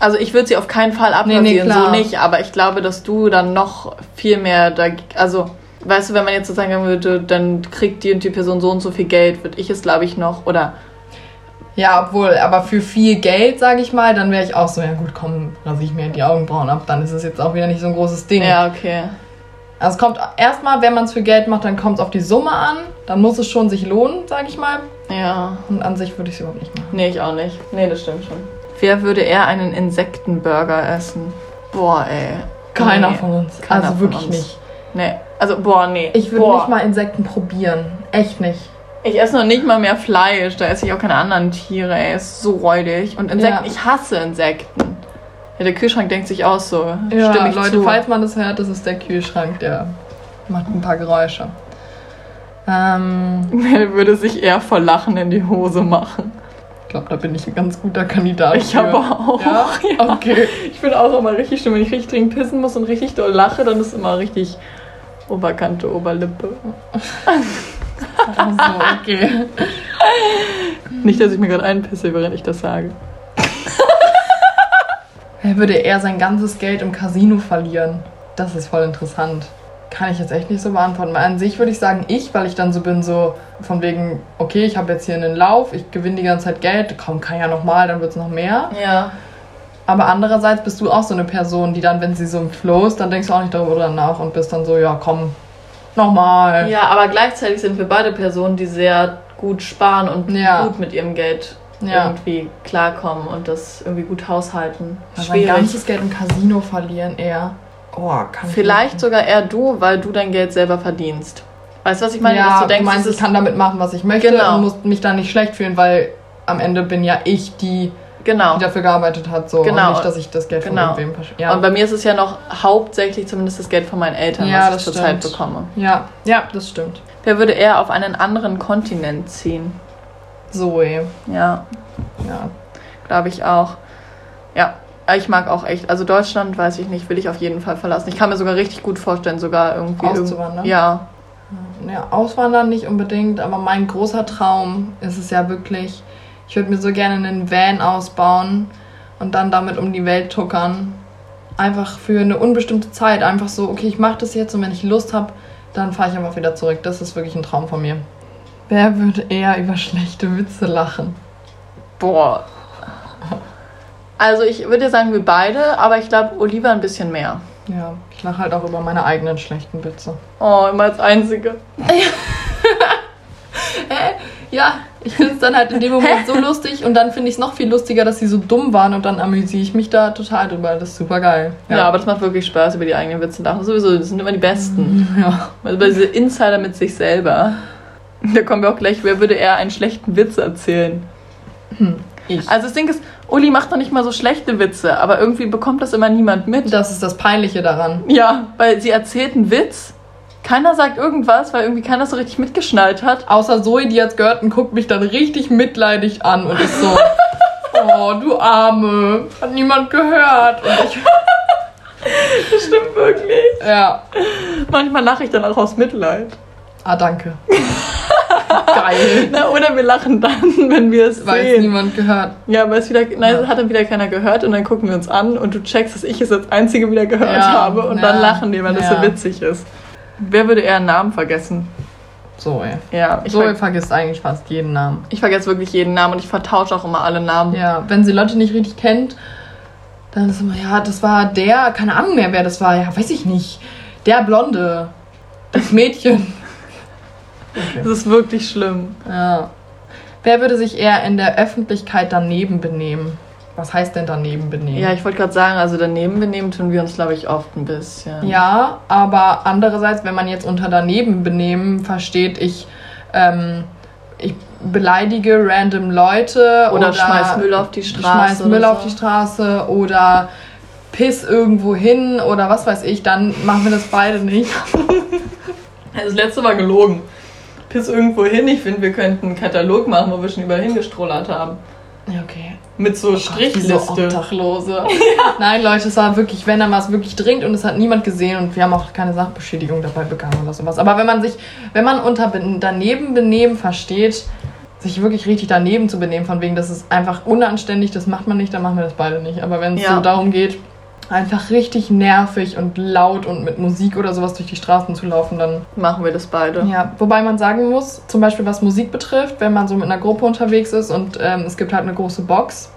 Also ich würde sie auf keinen Fall abrasieren, nee, so nicht, aber ich glaube, dass du dann noch viel mehr da, also weißt du, wenn man jetzt so sagen würde, dann kriegt die und die Person so und so viel Geld, würde ich es glaube ich noch oder Ja, obwohl, aber für viel Geld, sage ich mal, dann wäre ich auch so, ja gut, komm, rasiere ich mir die Augenbrauen ab, dann ist es jetzt auch wieder nicht so ein großes Ding. ja, okay. Also es kommt erstmal, wenn man es für Geld macht, dann kommt es auf die Summe an. Dann muss es schon sich lohnen, sage ich mal. Ja, Und an sich würde ich es überhaupt nicht machen. nee, ich auch nicht. Nee, das stimmt schon. Wer würde eher einen Insektenburger essen? Boah, ey. Keiner Nee, von uns. keiner also wirklich uns. nicht. Nee, also boah, nee. Ich würde nicht mal Insekten probieren. Echt nicht. Ich esse noch nicht mal mehr Fleisch, da esse ich auch keine anderen Tiere, ey. Ist so räudig. Und Insekten, Ja. ich hasse Insekten. Ja, der Kühlschrank denkt sich auch so. Ja, Stimme ich Leute, zu. falls man das hört, das ist der Kühlschrank, der macht ein paar Geräusche. Ähm, Mel würde sich eher vor Lachen in die Hose machen. ich glaube, da bin ich ein ganz guter Kandidat. Ich aber auch. Ja? Ja. Okay. Ich bin auch immer richtig schlimm. Wenn ich richtig dringend pissen muss und richtig doll lache, dann ist immer richtig Oberkante, Oberlippe. Also, okay. Nicht, dass ich mir gerade einpisse, während ich das sage. Wer würde eher sein ganzes Geld im Casino verlieren? Das ist voll interessant. Kann ich jetzt echt nicht so beantworten. Weil an sich würde ich sagen, ich, weil ich dann so bin, so von wegen, okay, ich habe jetzt hier einen Lauf, ich gewinne die ganze Zeit Geld, komm, kann ja nochmal, dann wird es noch mehr. Ja. Aber andererseits bist du auch so eine Person, die dann, wenn sie so im Flow ist, dann denkst du auch nicht darüber nach und bist dann so, ja, komm, nochmal. Ja, aber gleichzeitig sind wir beide Personen, die sehr gut sparen und Ja. gut mit ihrem Geld Ja. irgendwie klarkommen und das irgendwie gut haushalten. Mein Schwierig. ganzes Geld im Casino verlieren eher. Oh, kann ich Vielleicht sogar eher du, weil du dein Geld selber verdienst. Weißt du, was ich meine? ja, Dass du, du denkst, meinst, es ich kann damit machen, was ich möchte Genau. und muss mich da nicht schlecht fühlen, weil am Ende bin ja ich die, genau. die dafür gearbeitet hat. So. Genau. Und nicht, dass ich das Geld Genau. von irgendwem ja. Und bei mir ist es ja noch hauptsächlich zumindest das Geld von meinen Eltern, Ja, was das ich zurzeit bekomme. ja, ja, das stimmt. Wer würde eher auf einen anderen Kontinent ziehen? Zoe. Ja, Ja. glaube ich auch. Ja, ich mag auch echt. Also Deutschland, weiß ich nicht, will ich auf jeden Fall verlassen. Ich kann mir sogar richtig gut vorstellen, sogar irgendwie. irgend- Auszuwandern? Ja, ja, auswandern nicht unbedingt, aber mein großer Traum ist es ja wirklich, ich würde mir so gerne einen Van ausbauen und dann damit um die Welt tuckern. Einfach für eine unbestimmte Zeit. Einfach so, okay, ich mache das jetzt und wenn ich Lust habe, dann fahre ich einfach wieder zurück. Das ist wirklich ein Traum von mir. Wer würde eher über schlechte Witze lachen? boah. Also ich würde sagen, wir beide, aber ich glaube, Oliver ein bisschen mehr. Ja, ich lache halt auch über meine eigenen schlechten Witze. Oh, immer als Einzige. Ja, ich finde es dann halt in dem Moment so lustig und dann finde ich es noch viel lustiger, dass sie so dumm waren und dann amüsiere ich mich da total drüber. Das ist super geil. Ja. aber das macht wirklich Spaß, über die eigenen Witze lachen. Sowieso, das sind immer die besten. ja. Also diese Insider mit sich selber. Da kommen wir auch gleich, wer würde eher einen schlechten Witz erzählen? Ich. Also das Ding ist, Uli macht doch nicht mal so schlechte Witze, aber irgendwie bekommt das immer niemand mit. Das ist das Peinliche daran. Ja, weil sie erzählt einen Witz, keiner sagt irgendwas, weil irgendwie keiner so richtig mitgeschnallt hat. Außer Zoe, die jetzt gehört und guckt mich dann richtig mitleidig an und ist so, oh, du Arme, hat niemand gehört. Und ich, Das stimmt wirklich. ja, Manchmal lache ich dann auch aus Mitleid. ah, danke. Geil. Na, oder wir lachen dann, wenn wir es Weil es sehen. niemand gehört. Ja, weil es wieder, nein, Ja. hat dann wieder keiner gehört und dann gucken wir uns an und du checkst, dass ich es als Einzige wieder gehört Ja, habe und ja, dann lachen die, weil das so witzig ist. Wer würde eher einen Namen vergessen? Zoe. Ja, ich, Zoe ver vergisst eigentlich fast jeden Namen. ich vergesse wirklich jeden Namen und ich vertausche auch immer alle Namen. Ja, wenn sie Leute nicht richtig kennt, dann ist immer, ja, das war der, keine Ahnung mehr, wer das war. Ja, weiß ich nicht. Der Blonde. Das Mädchen. Das ist wirklich schlimm. Ja. Wer würde sich eher in der Öffentlichkeit daneben benehmen? Was heißt denn daneben benehmen? Ja, ich wollte gerade sagen, also daneben benehmen tun wir uns, glaube ich, oft ein bisschen. Ja, aber andererseits, wenn man jetzt unter daneben benehmen versteht, ich, ähm, ich beleidige random Leute Oder, schmeiß Müll auf die Straße. schmeiß Müll oder auf die Straße oder piss irgendwo hin oder was weiß ich, dann machen wir das beide nicht. Also das letzte war gelogen. Piss irgendwo hin. Ich finde, wir könnten einen Katalog machen, wo wir schon überall hingestrollert haben. Ja, okay. Mit so Diese Strichliste. Obdachlose. Nein, Leute, es war wirklich, wenn dann war es wirklich dringend und es hat niemand gesehen und wir haben auch keine Sachbeschädigung dabei begangen oder sowas. Aber wenn man sich, wenn man unter ben- daneben benehmen versteht, sich wirklich richtig daneben zu benehmen, von wegen, das ist einfach unanständig, das macht man nicht, dann machen wir das beide nicht. Aber wenn es Ja. so darum geht, einfach richtig nervig und laut und mit Musik oder sowas durch die Straßen zu laufen, dann Machen wir das beide. ja, wobei man sagen muss, zum Beispiel was Musik betrifft, wenn man so mit einer Gruppe unterwegs ist und ähm, es gibt halt eine große Box,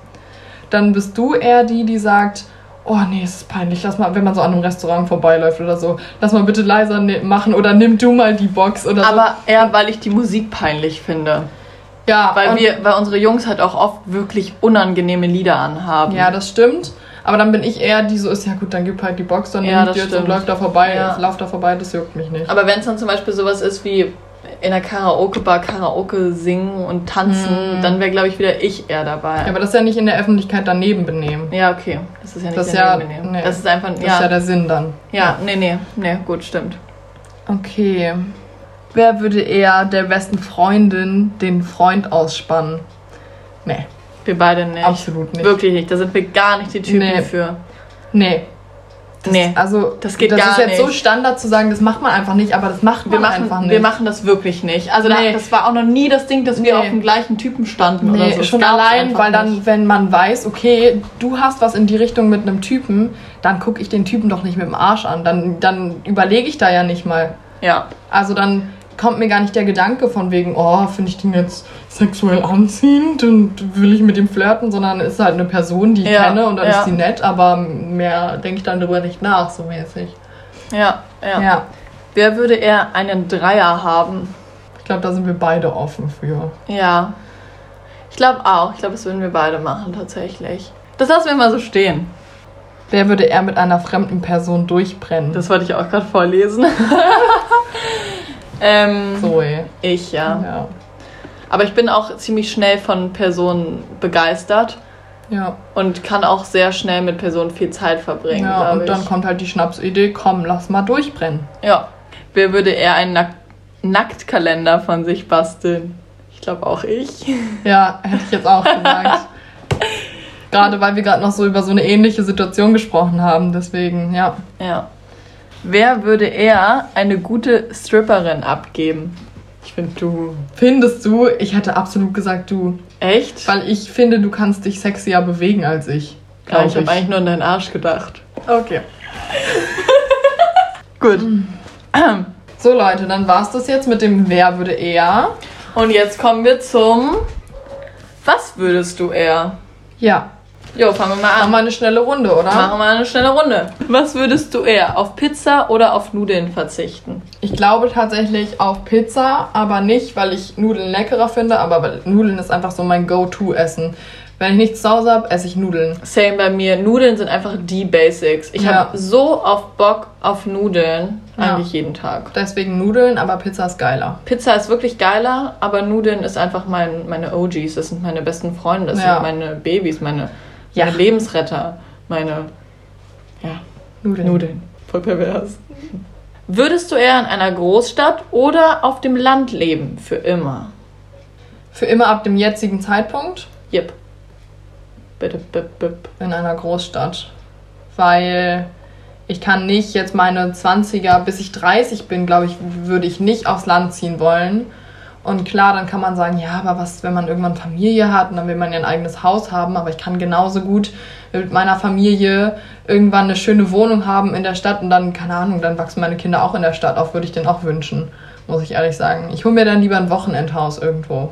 dann bist du eher die, die sagt, oh nee, es ist peinlich, lass mal, wenn man so an einem Restaurant vorbeiläuft oder so, lass mal bitte leiser ne machen oder nimm du mal die Box oder so. Aber eher, weil ich die Musik peinlich finde. ja, Weil wir, weil unsere Jungs halt auch oft wirklich unangenehme Lieder anhaben. Ja, das stimmt. Aber dann bin ich eher die so ist, ja gut, dann gib halt die Box, dann Ja, nehme ich die jetzt und läuft da vorbei, Ja. lauf da vorbei, das juckt mich nicht. Aber wenn es dann zum Beispiel sowas ist wie in der Karaoke-Bar Karaoke singen und tanzen, Hm. dann wäre, glaube ich, wieder ich eher dabei. Ja, aber das ist ja nicht in der Öffentlichkeit daneben benehmen. Ja, okay. Das ist ja nicht Das der ja- Nebenbenehmen. nee. Das ist einfach, Das ist ja. ja der Sinn dann. ja, nee, nee, nee, gut, stimmt. Okay. Wer würde eher der besten Freundin den Freund ausspannen? Nee, Wir beide nicht. absolut nicht. Wirklich nicht. Da sind wir gar nicht die Typen Nee. für. Nee. Das, Nee, also das geht das gar ist jetzt so nicht. Standard zu sagen, das macht man einfach nicht, aber das macht man Wir machen, einfach nicht. wir machen das wirklich nicht. Also Nee. da, das war auch noch nie das Ding, dass wir Nee. auf dem gleichen Typen standen oder Nee, so. Das schon allein, weil dann, nicht. wenn man weiß, okay, du hast was in die Richtung mit einem Typen, dann gucke ich den Typen doch nicht mit dem Arsch an. Dann, dann überlege ich da ja nicht mal. Ja. Also dann kommt mir gar nicht der Gedanke von wegen, oh, finde ich den jetzt sexuell anziehend und will ich mit ihm flirten, sondern ist halt eine Person, die ich Ja, kenne und dann ja. ist sie nett, aber mehr denke ich dann darüber nicht nach, so mäßig. Ja, ja. Ja, Wer würde eher einen Dreier haben? ich glaube, da sind wir beide offen für. Ja. Ich glaube auch. Ich glaube, das würden wir beide machen, tatsächlich. Das lassen wir mal so stehen. Wer würde eher mit einer fremden Person durchbrennen? Das wollte ich auch gerade vorlesen. ähm, Zoe. Ich, ja. Ja. Aber ich bin auch ziemlich schnell von Personen begeistert Ja. und kann auch sehr schnell mit Personen viel Zeit verbringen. Ja, und ich. dann kommt halt die Schnapsidee, komm, lass mal durchbrennen. Ja. Wer würde eher einen Nack Nacktkalender von sich basteln? Ich glaube auch ich. Ja, hätte ich jetzt auch gesagt. gerade weil wir gerade noch so über so eine ähnliche Situation gesprochen haben, deswegen, ja. Ja. Wer würde eher eine gute Stripperin abgeben? Ich finde du. Findest du, ich hätte absolut gesagt du, Echt? weil ich finde, du kannst dich sexier bewegen als ich. Ja, glaub ich habe eigentlich nur an deinen Arsch gedacht. Okay. Gut. So Leute, dann war's das jetzt mit dem Wer würde eher. Und jetzt kommen wir zum. Was würdest du eher? Ja, Jo, fangen wir mal machen an. wir eine schnelle Runde, oder? Machen wir eine schnelle Runde. Was würdest du eher? Auf Pizza oder auf Nudeln verzichten? Ich glaube tatsächlich auf Pizza, aber nicht, weil ich Nudeln leckerer finde, aber weil Nudeln ist einfach so mein Go-To-Essen. Wenn ich nichts zu Hause habe, esse ich Nudeln. Same bei mir. Nudeln sind einfach die Basics. Ich Ja. habe so auf Bock auf Nudeln. Ja. Eigentlich jeden Tag. Deswegen Nudeln, aber Pizza ist geiler. Pizza ist wirklich geiler, aber Nudeln ist einfach mein, meine OGs. Das sind meine besten Freunde. Das Ja. sind meine Babys, meine, Ja. meine Lebensretter. Meine. Ja, Nudeln. Nudeln. Voll pervers. Würdest du eher in einer Großstadt oder auf dem Land leben? Für immer. Für immer ab dem jetzigen Zeitpunkt Jep. Bitte, bip, bip. in einer Großstadt. Weil ich kann nicht jetzt meine 20er, bis ich 30 bin, glaube ich, würde ich nicht aufs Land ziehen wollen. Und klar, dann kann man sagen, ja, aber was, wenn man irgendwann Familie hat und dann will man ja ein eigenes Haus haben, aber ich kann genauso gut mit meiner Familie irgendwann eine schöne Wohnung haben in der Stadt und dann, keine Ahnung, dann wachsen meine Kinder auch in der Stadt auf, würde ich denen auch wünschen, muss ich ehrlich sagen. Ich hole mir dann lieber ein Wochenendhaus irgendwo.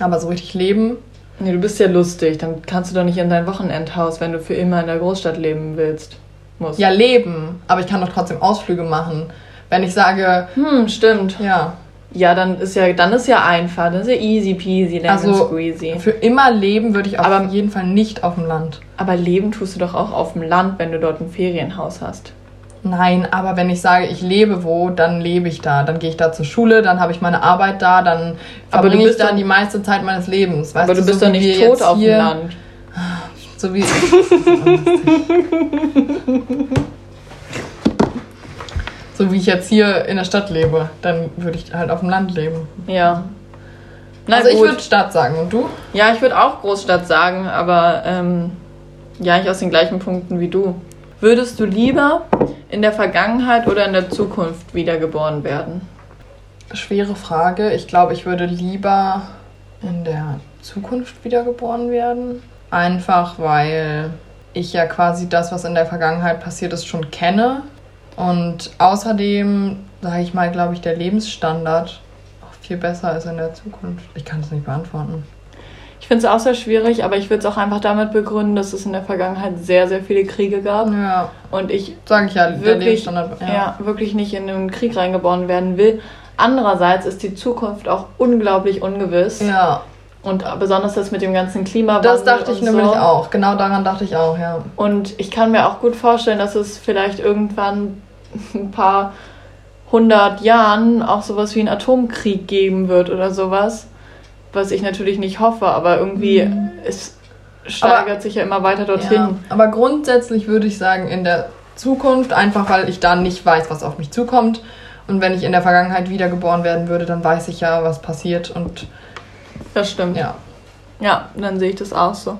Aber so richtig leben, Nee, du bist ja lustig. Dann kannst du doch nicht in dein Wochenendhaus, wenn du für immer in der Großstadt leben willst. Musst. ja, leben, aber ich kann doch trotzdem Ausflüge machen. Wenn ich sage, Hm, stimmt. ja, Ja, dann ist ja, dann ist ja einfach. Das ist ja easy peasy, lemon Also, squeezy. für immer leben würde ich auf Aber- jeden Fall nicht auf dem Land. Aber leben tust du doch auch auf dem Land, wenn du dort ein Ferienhaus hast. Nein, aber wenn ich sage, ich lebe wo, dann lebe ich da. Dann gehe ich da zur Schule, dann habe ich meine Arbeit da, dann Aber du verbringe ich bist da die meiste Zeit meines Lebens. Weißt Aber du bist so doch nicht tot auf dem Land. So wie so wie ich jetzt hier in der Stadt lebe, dann würde ich halt auf dem Land leben. Ja. Na also ich gut. würde Stadt sagen und du? ja, ich würde auch Großstadt sagen, aber ähm, ja, ich aus den gleichen Punkten wie du. Würdest du lieber in der Vergangenheit oder in der Zukunft wiedergeboren werden? Schwere Frage. Ich glaube, ich würde lieber in der Zukunft wiedergeboren werden. Einfach weil ich ja quasi das, was in der Vergangenheit passiert ist, schon kenne. Und außerdem, sage ich mal, glaube ich, der Lebensstandard auch viel besser ist in der Zukunft. Ich kann es nicht beantworten. Ich finde es auch sehr schwierig, aber ich würde es auch einfach damit begründen, dass es in der Vergangenheit sehr, sehr viele Kriege gab. Ja, Und ich sage ich ja, der wirklich, Lebensstandard. ja. wirklich nicht in einen Krieg reingeboren werden will. Andererseits ist die Zukunft auch unglaublich ungewiss. ja. Und besonders das mit dem ganzen Klimawandel. Das dachte ich nämlich so. auch. Genau daran dachte ich auch, ja. Und ich kann mir auch gut vorstellen, dass es vielleicht irgendwann ein paar hundert Jahren auch sowas wie einen Atomkrieg geben wird oder sowas. Was ich natürlich nicht hoffe, aber irgendwie es steigert sich ja immer weiter dorthin. Ja, aber grundsätzlich würde ich sagen, in der Zukunft, einfach weil ich da nicht weiß, was auf mich zukommt. Und wenn ich in der Vergangenheit wiedergeboren werden würde, dann weiß ich ja, was passiert. Und Das stimmt. ja, Ja, dann sehe ich das auch so.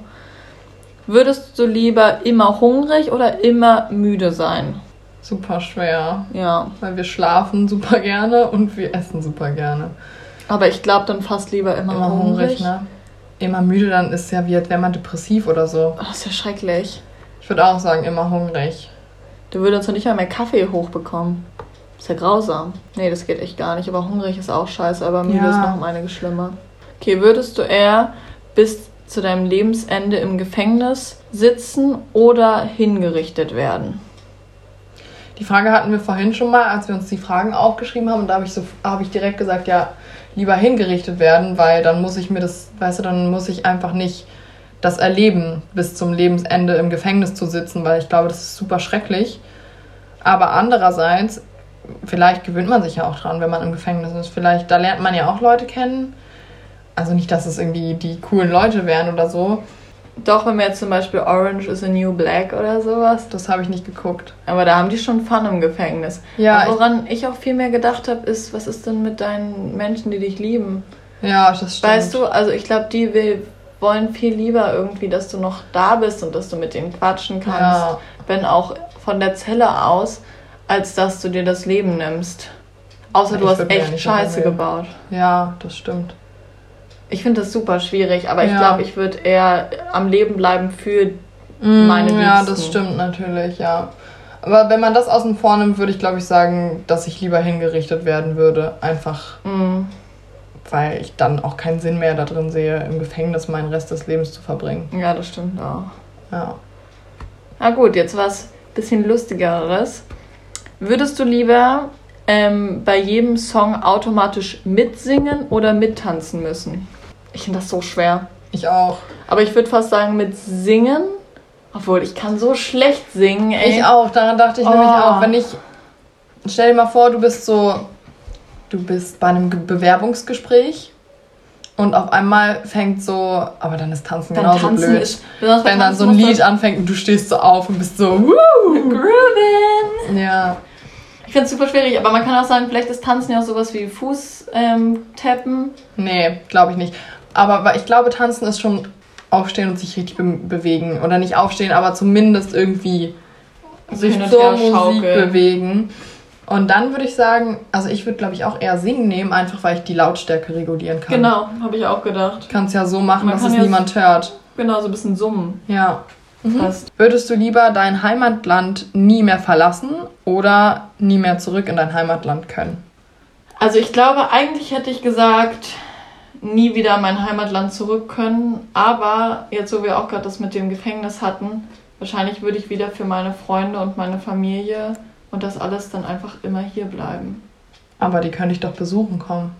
Würdest du lieber immer hungrig oder immer müde sein? Super schwer. Ja. Weil wir schlafen super gerne und wir essen super gerne. Aber ich glaube dann fast lieber immer, Immer hungrig, ne? Immer müde, dann ist ja wie, als wäre man depressiv oder so. Oh, das ist ja schrecklich. Ich würde auch sagen, immer hungrig. Du würdest doch nicht mal mehr Kaffee hochbekommen. Ist ja grausam. Nee, das geht echt gar nicht. Aber hungrig ist auch scheiße, aber müde Ja. ist noch um einiges schlimmer. Okay, würdest du eher bis zu deinem Lebensende im Gefängnis sitzen oder hingerichtet werden? Die Frage hatten wir vorhin schon mal, als wir uns die Fragen aufgeschrieben haben. Und da habe ich, so, habe ich direkt gesagt, ja, lieber hingerichtet werden, weil dann muss ich mir das, weißt du, dann muss ich einfach nicht das erleben, bis zum Lebensende im Gefängnis zu sitzen, weil ich glaube, das ist super schrecklich. Aber andererseits, vielleicht gewöhnt man sich ja auch dran, wenn man im Gefängnis ist. Vielleicht, da lernt man ja auch Leute kennen. Also nicht, dass es irgendwie die coolen Leute wären oder so. Doch, wenn wir jetzt zum Beispiel Orange is a New Black oder sowas. Das habe ich nicht geguckt. Aber da haben die schon Fun im Gefängnis. Ja, Aber woran ich, auch viel mehr gedacht habe, ist, was ist denn mit deinen Menschen, die dich lieben? Ja, das stimmt. Weißt du, also ich glaube, die will, wollen viel lieber irgendwie, dass du noch da bist und dass du mit denen quatschen kannst, Ja. wenn auch von der Zelle aus, als dass du dir das Leben nimmst. Außer Ja, du ich hast echt Scheiße gebaut. Ja, das stimmt. Ich finde das super schwierig, aber ich Ja. glaube, ich würde eher am Leben bleiben für Mm, meine Ja, Liebsten. das stimmt natürlich, ja. Aber wenn man das außen vor nimmt, würde ich glaube ich sagen, dass ich lieber hingerichtet werden würde. Einfach, Mm, weil ich dann auch keinen Sinn mehr da drin sehe, im Gefängnis meinen Rest des Lebens zu verbringen. ja, das stimmt auch. Ja. Na gut, jetzt was bisschen lustigeres. Würdest du lieber ähm, bei jedem Song automatisch mitsingen oder mittanzen müssen? Ich finde das so schwer. Ich auch. Aber ich würde fast sagen mit singen. Obwohl, ich kann so schlecht singen, ey. Ich auch, daran dachte ich Oh. nämlich auch. Wenn ich, stell dir mal vor, du bist so, du bist bei einem Ge- Bewerbungsgespräch und auf einmal fängt so, aber dann ist Tanzen Dann genauso tanzen blöd. ist. Wenn dann so ein Lied anfängt und du stehst so auf und bist so, Woo! Grooven. Ja. Ich finde es super schwierig, aber man kann auch sagen, vielleicht ist Tanzen ja auch sowas wie Fuß ähm. Nee, glaube ich nicht. Aber ich glaube, tanzen ist schon aufstehen und sich richtig be bewegen. Oder nicht aufstehen, aber zumindest irgendwie sich zur Musik schaukeln. bewegen. Und dann würde ich sagen, also ich würde glaube ich auch eher singen nehmen, einfach weil ich die Lautstärke regulieren kann. Genau, habe ich auch gedacht. Kannst ja so machen, Man dass es ja- niemand hört. Genau, so ein bisschen summen. Ja. Mhm. Passt. Würdest du lieber dein Heimatland nie mehr verlassen oder nie mehr zurück in dein Heimatland können? Also ich glaube, eigentlich hätte ich gesagt, nie wieder in mein Heimatland zurück können. Aber jetzt, wo wir auch gerade das mit dem Gefängnis hatten, wahrscheinlich würde ich wieder für meine Freunde und meine Familie und das alles dann einfach immer hier bleiben. Aber die könnte ich doch besuchen kommen.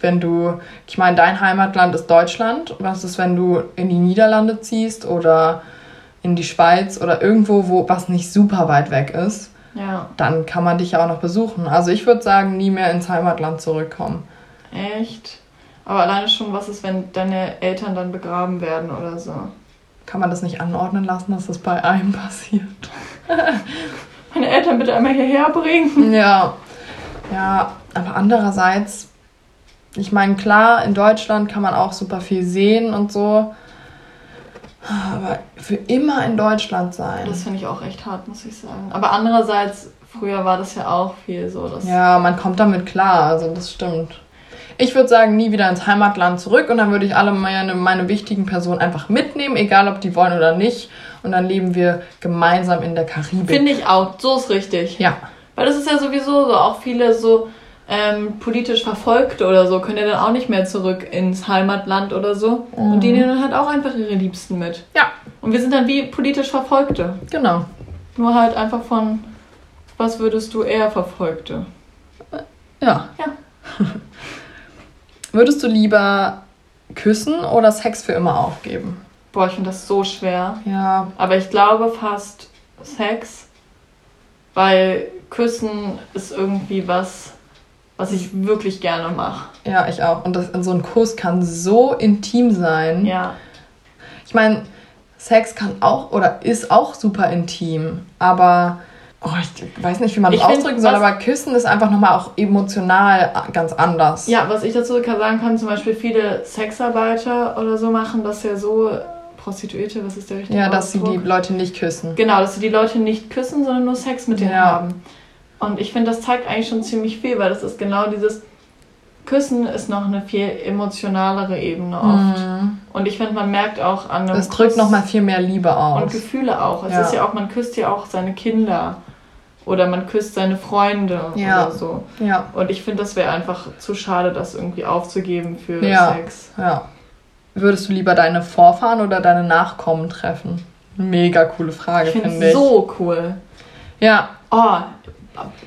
Wenn du, ich meine, dein Heimatland ist Deutschland. Was ist, wenn du in die Niederlande ziehst oder in die Schweiz oder irgendwo, wo was nicht super weit weg ist? Ja, Dann kann man dich ja auch noch besuchen. Also ich würde sagen, nie mehr ins Heimatland zurückkommen. echt. Aber alleine schon, was ist, wenn deine Eltern dann begraben werden oder so? Kann man das nicht anordnen lassen, dass das bei einem passiert? Meine Eltern bitte einmal hierher bringen. Ja, ja, aber andererseits, ich meine, klar, in Deutschland kann man auch super viel sehen und so. Aber für immer in Deutschland sein. Das finde ich auch echt hart, muss ich sagen. Aber andererseits, früher war das ja auch viel so. Dass Ja, man kommt damit klar, also das stimmt. Ich würde sagen, nie wieder ins Heimatland zurück und dann würde ich alle meine, meine wichtigen Personen einfach mitnehmen, egal ob die wollen oder nicht. Und dann leben wir gemeinsam in der Karibik. Finde ich auch. So ist richtig. ja, Weil das ist ja sowieso so, auch viele so ähm, politisch Verfolgte oder so können ja dann auch nicht mehr zurück ins Heimatland oder so. Und die nehmen dann halt auch einfach ihre Liebsten mit. ja, Und wir sind dann wie politisch Verfolgte. genau. Nur halt einfach von, was würdest du eher Verfolgte? Ja. Ja. Würdest du lieber küssen oder Sex für immer aufgeben? Boah, ich finde das so schwer. Ja, Aber ich glaube fast Sex, weil Küssen ist irgendwie was, was ich wirklich gerne mache. ja, ich auch. Und das, so ein Kuss kann so intim sein. Ja. Ich meine, Sex kann auch oder ist auch super intim, aber oh, ich weiß nicht, wie man das Ich ausdrücken soll, aber Küssen ist einfach nochmal auch emotional ganz anders. Ja, was ich dazu sagen kann, zum Beispiel viele Sexarbeiter oder so machen das ja so Prostituierte, was ist der richtige Ja, dass sie die Leute nicht küssen. Genau, dass sie die Leute nicht küssen, sondern nur Sex mit denen Ja. haben. Und ich finde, das zeigt eigentlich schon ziemlich viel, weil das ist genau dieses Küssen ist noch eine viel emotionalere Ebene oft. Mhm. Und ich finde, man merkt auch an einem Das drückt nochmal viel mehr Liebe und aus. Gefühle auch. Es Ja. ist ja auch, man küsst ja auch seine Kinder oder man küsst seine Freunde Ja. oder so. Ja, Und ich finde, das wäre einfach zu schade, das irgendwie aufzugeben für Ja. Sex. ja. Würdest du lieber deine Vorfahren oder deine Nachkommen treffen? Mega coole Frage, Ich finde finde es ich. so cool. Ja, Oh,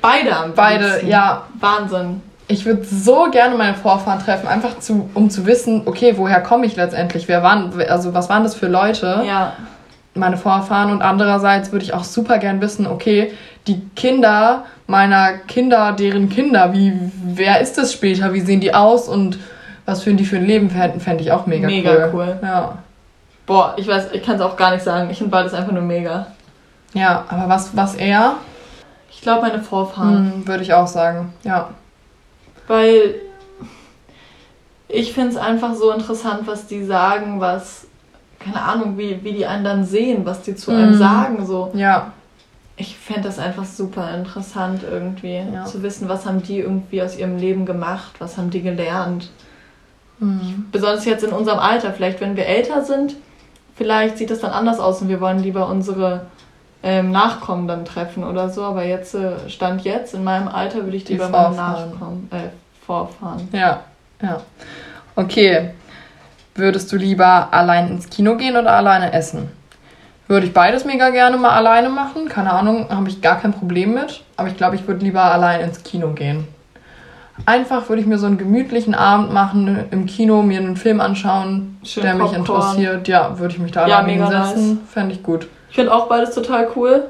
beide am beide, ja. Wahnsinn. Ich würde so gerne meine Vorfahren treffen, einfach zu, um zu wissen, okay, woher komme ich letztendlich? Wer waren, also was waren das für Leute? Ja, meine Vorfahren und andererseits würde ich auch super gern wissen, okay, die Kinder meiner Kinder, deren Kinder, wie, wer ist das später, wie sehen die aus und was führen die für ein Leben, fände fänd ich auch mega, Mega cool. cool. Ja. boah, ich weiß, ich kann es auch gar nicht sagen. Ich finde beides einfach nur mega. ja, aber was, was eher, Ich glaube, meine Vorfahren. hm, würde ich auch sagen, ja. Weil ich finde es einfach so interessant, was die sagen, was, keine Ahnung, wie, wie die einen dann sehen, was die zu einem Mhm. sagen. So. Ja, Ich fände das einfach super interessant irgendwie, Ja. zu wissen, was haben die irgendwie aus ihrem Leben gemacht, was haben die gelernt. hm. Besonders jetzt in unserem Alter, vielleicht wenn wir älter sind, vielleicht sieht das dann anders aus und wir wollen lieber unsere ähm, Nachkommen dann treffen oder so. Aber jetzt, äh, Stand jetzt, in meinem Alter, würde ich lieber meine Vorfahren. Nachkommen, äh, Vorfahren. ja, ja. Okay, würdest du lieber allein ins Kino gehen oder alleine essen? Würde ich beides mega gerne mal alleine machen. Keine Ahnung, habe ich gar kein Problem mit. Aber ich glaube, ich würde lieber allein ins Kino gehen. Einfach würde ich mir so einen gemütlichen Abend machen im Kino, mir einen Film anschauen, Schön der mich Popcorn. interessiert. Ja, würde ich mich da Ja, alleine hinsetzen. Fände ich gut. Ich finde auch beides total cool.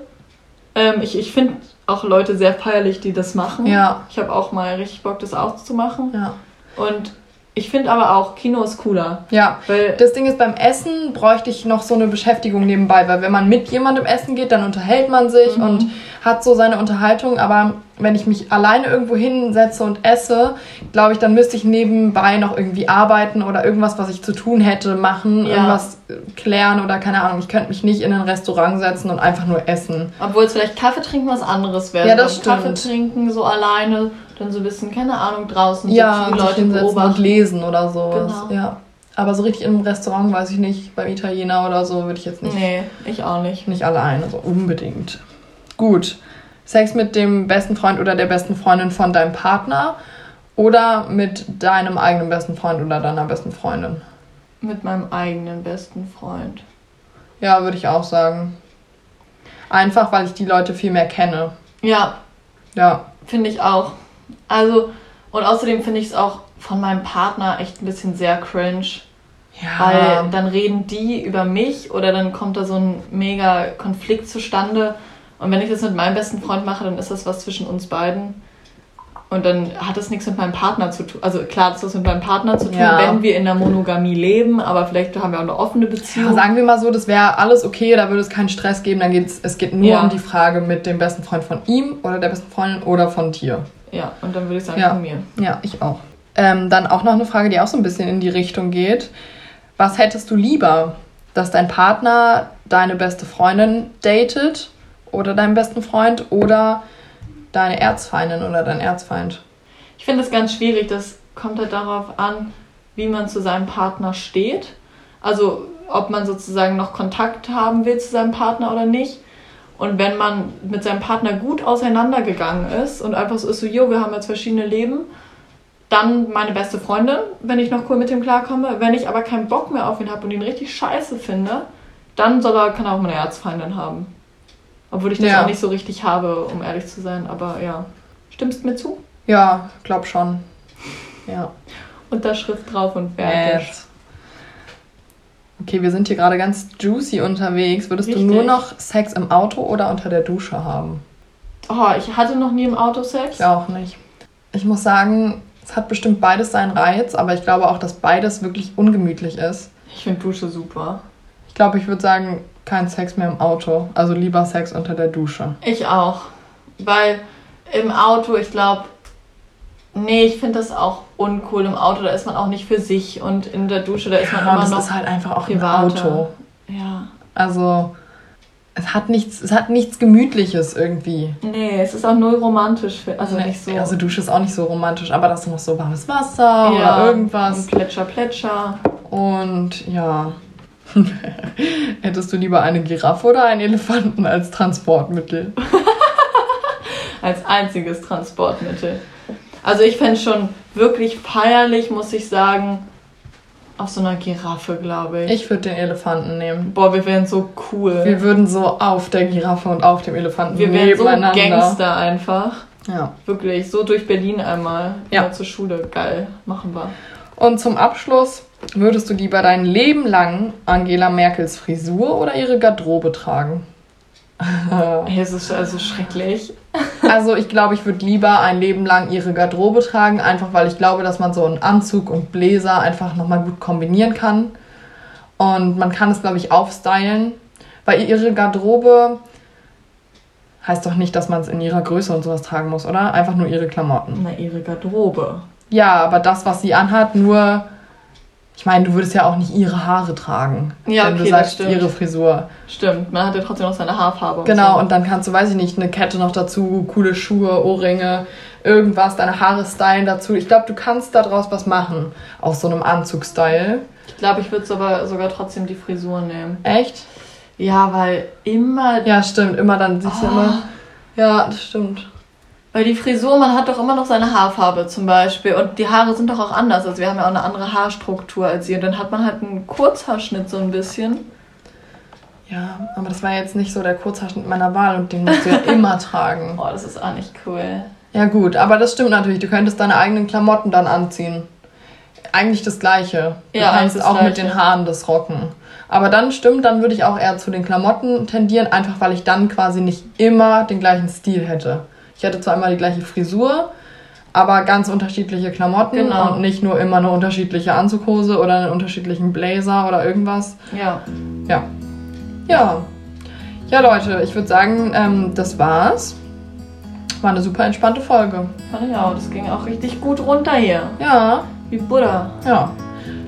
Ähm, ich ich finde auch Leute sehr feierlich, die das machen. Ja. Ich habe auch mal richtig Bock, das auch zu machen. Ja. Und ich finde aber auch, Kino ist cooler. Ja. Weil Das Ding ist, beim Essen bräuchte ich noch so eine Beschäftigung nebenbei, weil wenn man mit jemandem essen geht, dann unterhält man sich Mhm. und hat so seine Unterhaltung. Aber wenn ich mich alleine irgendwo hinsetze und esse, glaube ich, dann müsste ich nebenbei noch irgendwie arbeiten oder irgendwas, was ich zu tun hätte, machen, Ja. irgendwas klären oder keine Ahnung. Ich könnte mich nicht in ein Restaurant setzen und einfach nur essen. Obwohl es vielleicht Kaffee trinken was anderes wäre. Ja, das So Kaffee stimmt. trinken so alleine, dann so ein bisschen, keine Ahnung, draußen ja, sitzen, die Leute und lesen oder sowas. Genau. Ja. Aber so richtig einem Restaurant, weiß ich nicht, beim Italiener oder so, würde ich jetzt nicht Nee, ich auch nicht. Nicht alleine, so unbedingt. Gut. Sex mit dem besten Freund oder der besten Freundin von deinem Partner oder mit deinem eigenen besten Freund oder deiner besten Freundin? Mit meinem eigenen besten Freund. Ja, würde ich auch sagen. Einfach, weil ich die Leute viel mehr kenne. Ja, Ja. finde ich auch. Also, und außerdem finde ich es auch von meinem Partner echt ein bisschen sehr cringe. Weil Ja. dann reden die über mich oder dann kommt da so ein mega Konflikt zustande. Und wenn ich das mit meinem besten Freund mache, dann ist das was zwischen uns beiden. Und dann hat das nichts mit meinem Partner zu tun. Also klar, das hat mit meinem Partner zu tun, Ja. wenn wir in der Monogamie leben, aber vielleicht haben wir auch eine offene Ja, Beziehung. sagen wir mal so, das wäre alles okay, da würde es keinen Stress geben. Dann geht's, es geht nur Ja. um die Frage mit dem besten Freund von ihm oder der besten Freundin oder von dir. Ja, und dann würde ich sagen Ja. von mir. Ja, ich auch. Ähm, dann auch noch eine Frage, die auch so ein bisschen in die Richtung geht. Was hättest du lieber, dass dein Partner deine beste Freundin datet oder deinen besten Freund oder deine Erzfeindin oder dein Erzfeind? Ich finde es ganz schwierig. Das kommt halt darauf an, wie man zu seinem Partner steht. Also ob man sozusagen noch Kontakt haben will zu seinem Partner oder nicht. Und wenn man mit seinem Partner gut auseinandergegangen ist und einfach so ist, so, jo, wir haben jetzt verschiedene Leben, dann meine beste Freundin, wenn ich noch cool mit ihm klarkomme. Wenn ich aber keinen Bock mehr auf ihn habe und ihn richtig scheiße finde, dann soll er, kann er auch meine Erzfeindin haben. Obwohl ich das Ja. auch nicht so richtig habe, um ehrlich zu sein. Aber ja. Stimmst mir zu? Ja, glaub schon. Ja. Unterschrift drauf und fertig. Yes. Okay, wir sind hier gerade ganz juicy unterwegs. Würdest Richtig. du nur noch Sex im Auto oder unter der Dusche haben? Oh, ich hatte noch nie im Auto Sex. Ich auch nicht. Ich muss sagen, es hat bestimmt beides seinen Reiz, aber ich glaube auch, dass beides wirklich ungemütlich ist. Ich finde Dusche super. Ich glaube, ich würde sagen, kein Sex mehr im Auto. Also lieber Sex unter der Dusche. Ich auch. Weil im Auto, ich glaube, nee, ich finde das auch uncool im Auto. Da ist man auch nicht für sich und in der Dusche, da ist man Ja, immer das noch ist halt einfach auch ein privater. Auto. Ja. Also, es hat nichts, es hat nichts Gemütliches irgendwie. Nee, es ist auch null romantisch. Für, also Nee, nicht so. Also Dusche ist auch nicht so romantisch, aber das ist noch so warmes Wasser ja, oder irgendwas. Und Plätscher, Plätscher. Und ja. Hättest du lieber eine Giraffe oder einen Elefanten als Transportmittel? als einziges Transportmittel. Also ich fände schon wirklich feierlich, muss ich sagen, auf so einer Giraffe, glaube ich. Ich würde den Elefanten nehmen. Boah, wir wären so cool. Wir würden so auf der Giraffe und auf dem Elefanten Wir wären so. Gangster einfach. Ja. Wirklich, so durch Berlin einmal. Ja. Zur Schule. Geil, machen wir. Und zum Abschluss, würdest du lieber dein Leben lang Angela Merkels Frisur oder ihre Garderobe tragen? Hey, es ist also schrecklich. Also ich glaube, ich würde lieber ein Leben lang ihre Garderobe tragen, einfach weil ich glaube, dass man so einen Anzug und Bläser einfach nochmal gut kombinieren kann. Und man kann es, glaube ich, aufstylen. Weil ihre Garderobe heißt doch nicht, dass man es in ihrer Größe und sowas tragen muss, oder? Einfach nur ihre Klamotten. Na, ihre Garderobe. Ja, aber das, was sie anhat, nur... Ich meine, du würdest ja auch nicht ihre Haare tragen. Ja, wenn du okay, das sagst, ihre Frisur. Stimmt, man hat ja trotzdem noch seine Haarfarbe. Genau, so. und dann kannst du, weiß ich nicht, eine Kette noch dazu, coole Schuhe, Ohrringe, irgendwas, deine Haare stylen dazu. Ich glaube, du kannst daraus was machen. Aus so einem Anzug-Style. Ich glaube, ich würde sogar trotzdem die Frisur nehmen. Echt? Ja, weil immer. Ja, stimmt. Immer dann siehst du Oh. immer. Ja, das stimmt. Weil die Frisur, man hat doch immer noch seine Haarfarbe zum Beispiel. Und die Haare sind doch auch anders. Also wir haben ja auch eine andere Haarstruktur als sie. Und dann hat man halt einen Kurzhaarschnitt so ein bisschen. Ja, aber das war jetzt nicht so der Kurzhaarschnitt meiner Wahl und den musst du ja immer tragen. Oh, das ist auch nicht cool. Ja, gut, aber das stimmt natürlich. Du könntest deine eigenen Klamotten dann anziehen. Eigentlich das Gleiche. Du Ja, kannst das auch mit Gleiche. den Haaren das rocken. Aber dann stimmt, dann würde ich auch eher zu den Klamotten tendieren, einfach weil ich dann quasi nicht immer den gleichen Stil hätte. Ich hätte zwar immer die gleiche Frisur, aber ganz unterschiedliche Klamotten Genau. und nicht nur immer eine unterschiedliche Anzughose oder einen unterschiedlichen Blazer oder irgendwas. Ja. Ja. Ja. Ja, Leute, ich würde sagen, ähm, das war's. War eine super entspannte Folge. Fand ich auch. Das ging auch richtig gut runter hier. Ja, Wie Buddha. ja.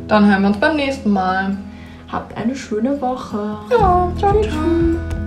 Dann hören wir uns beim nächsten Mal. Habt eine schöne Woche. Ja, ciao, ciao.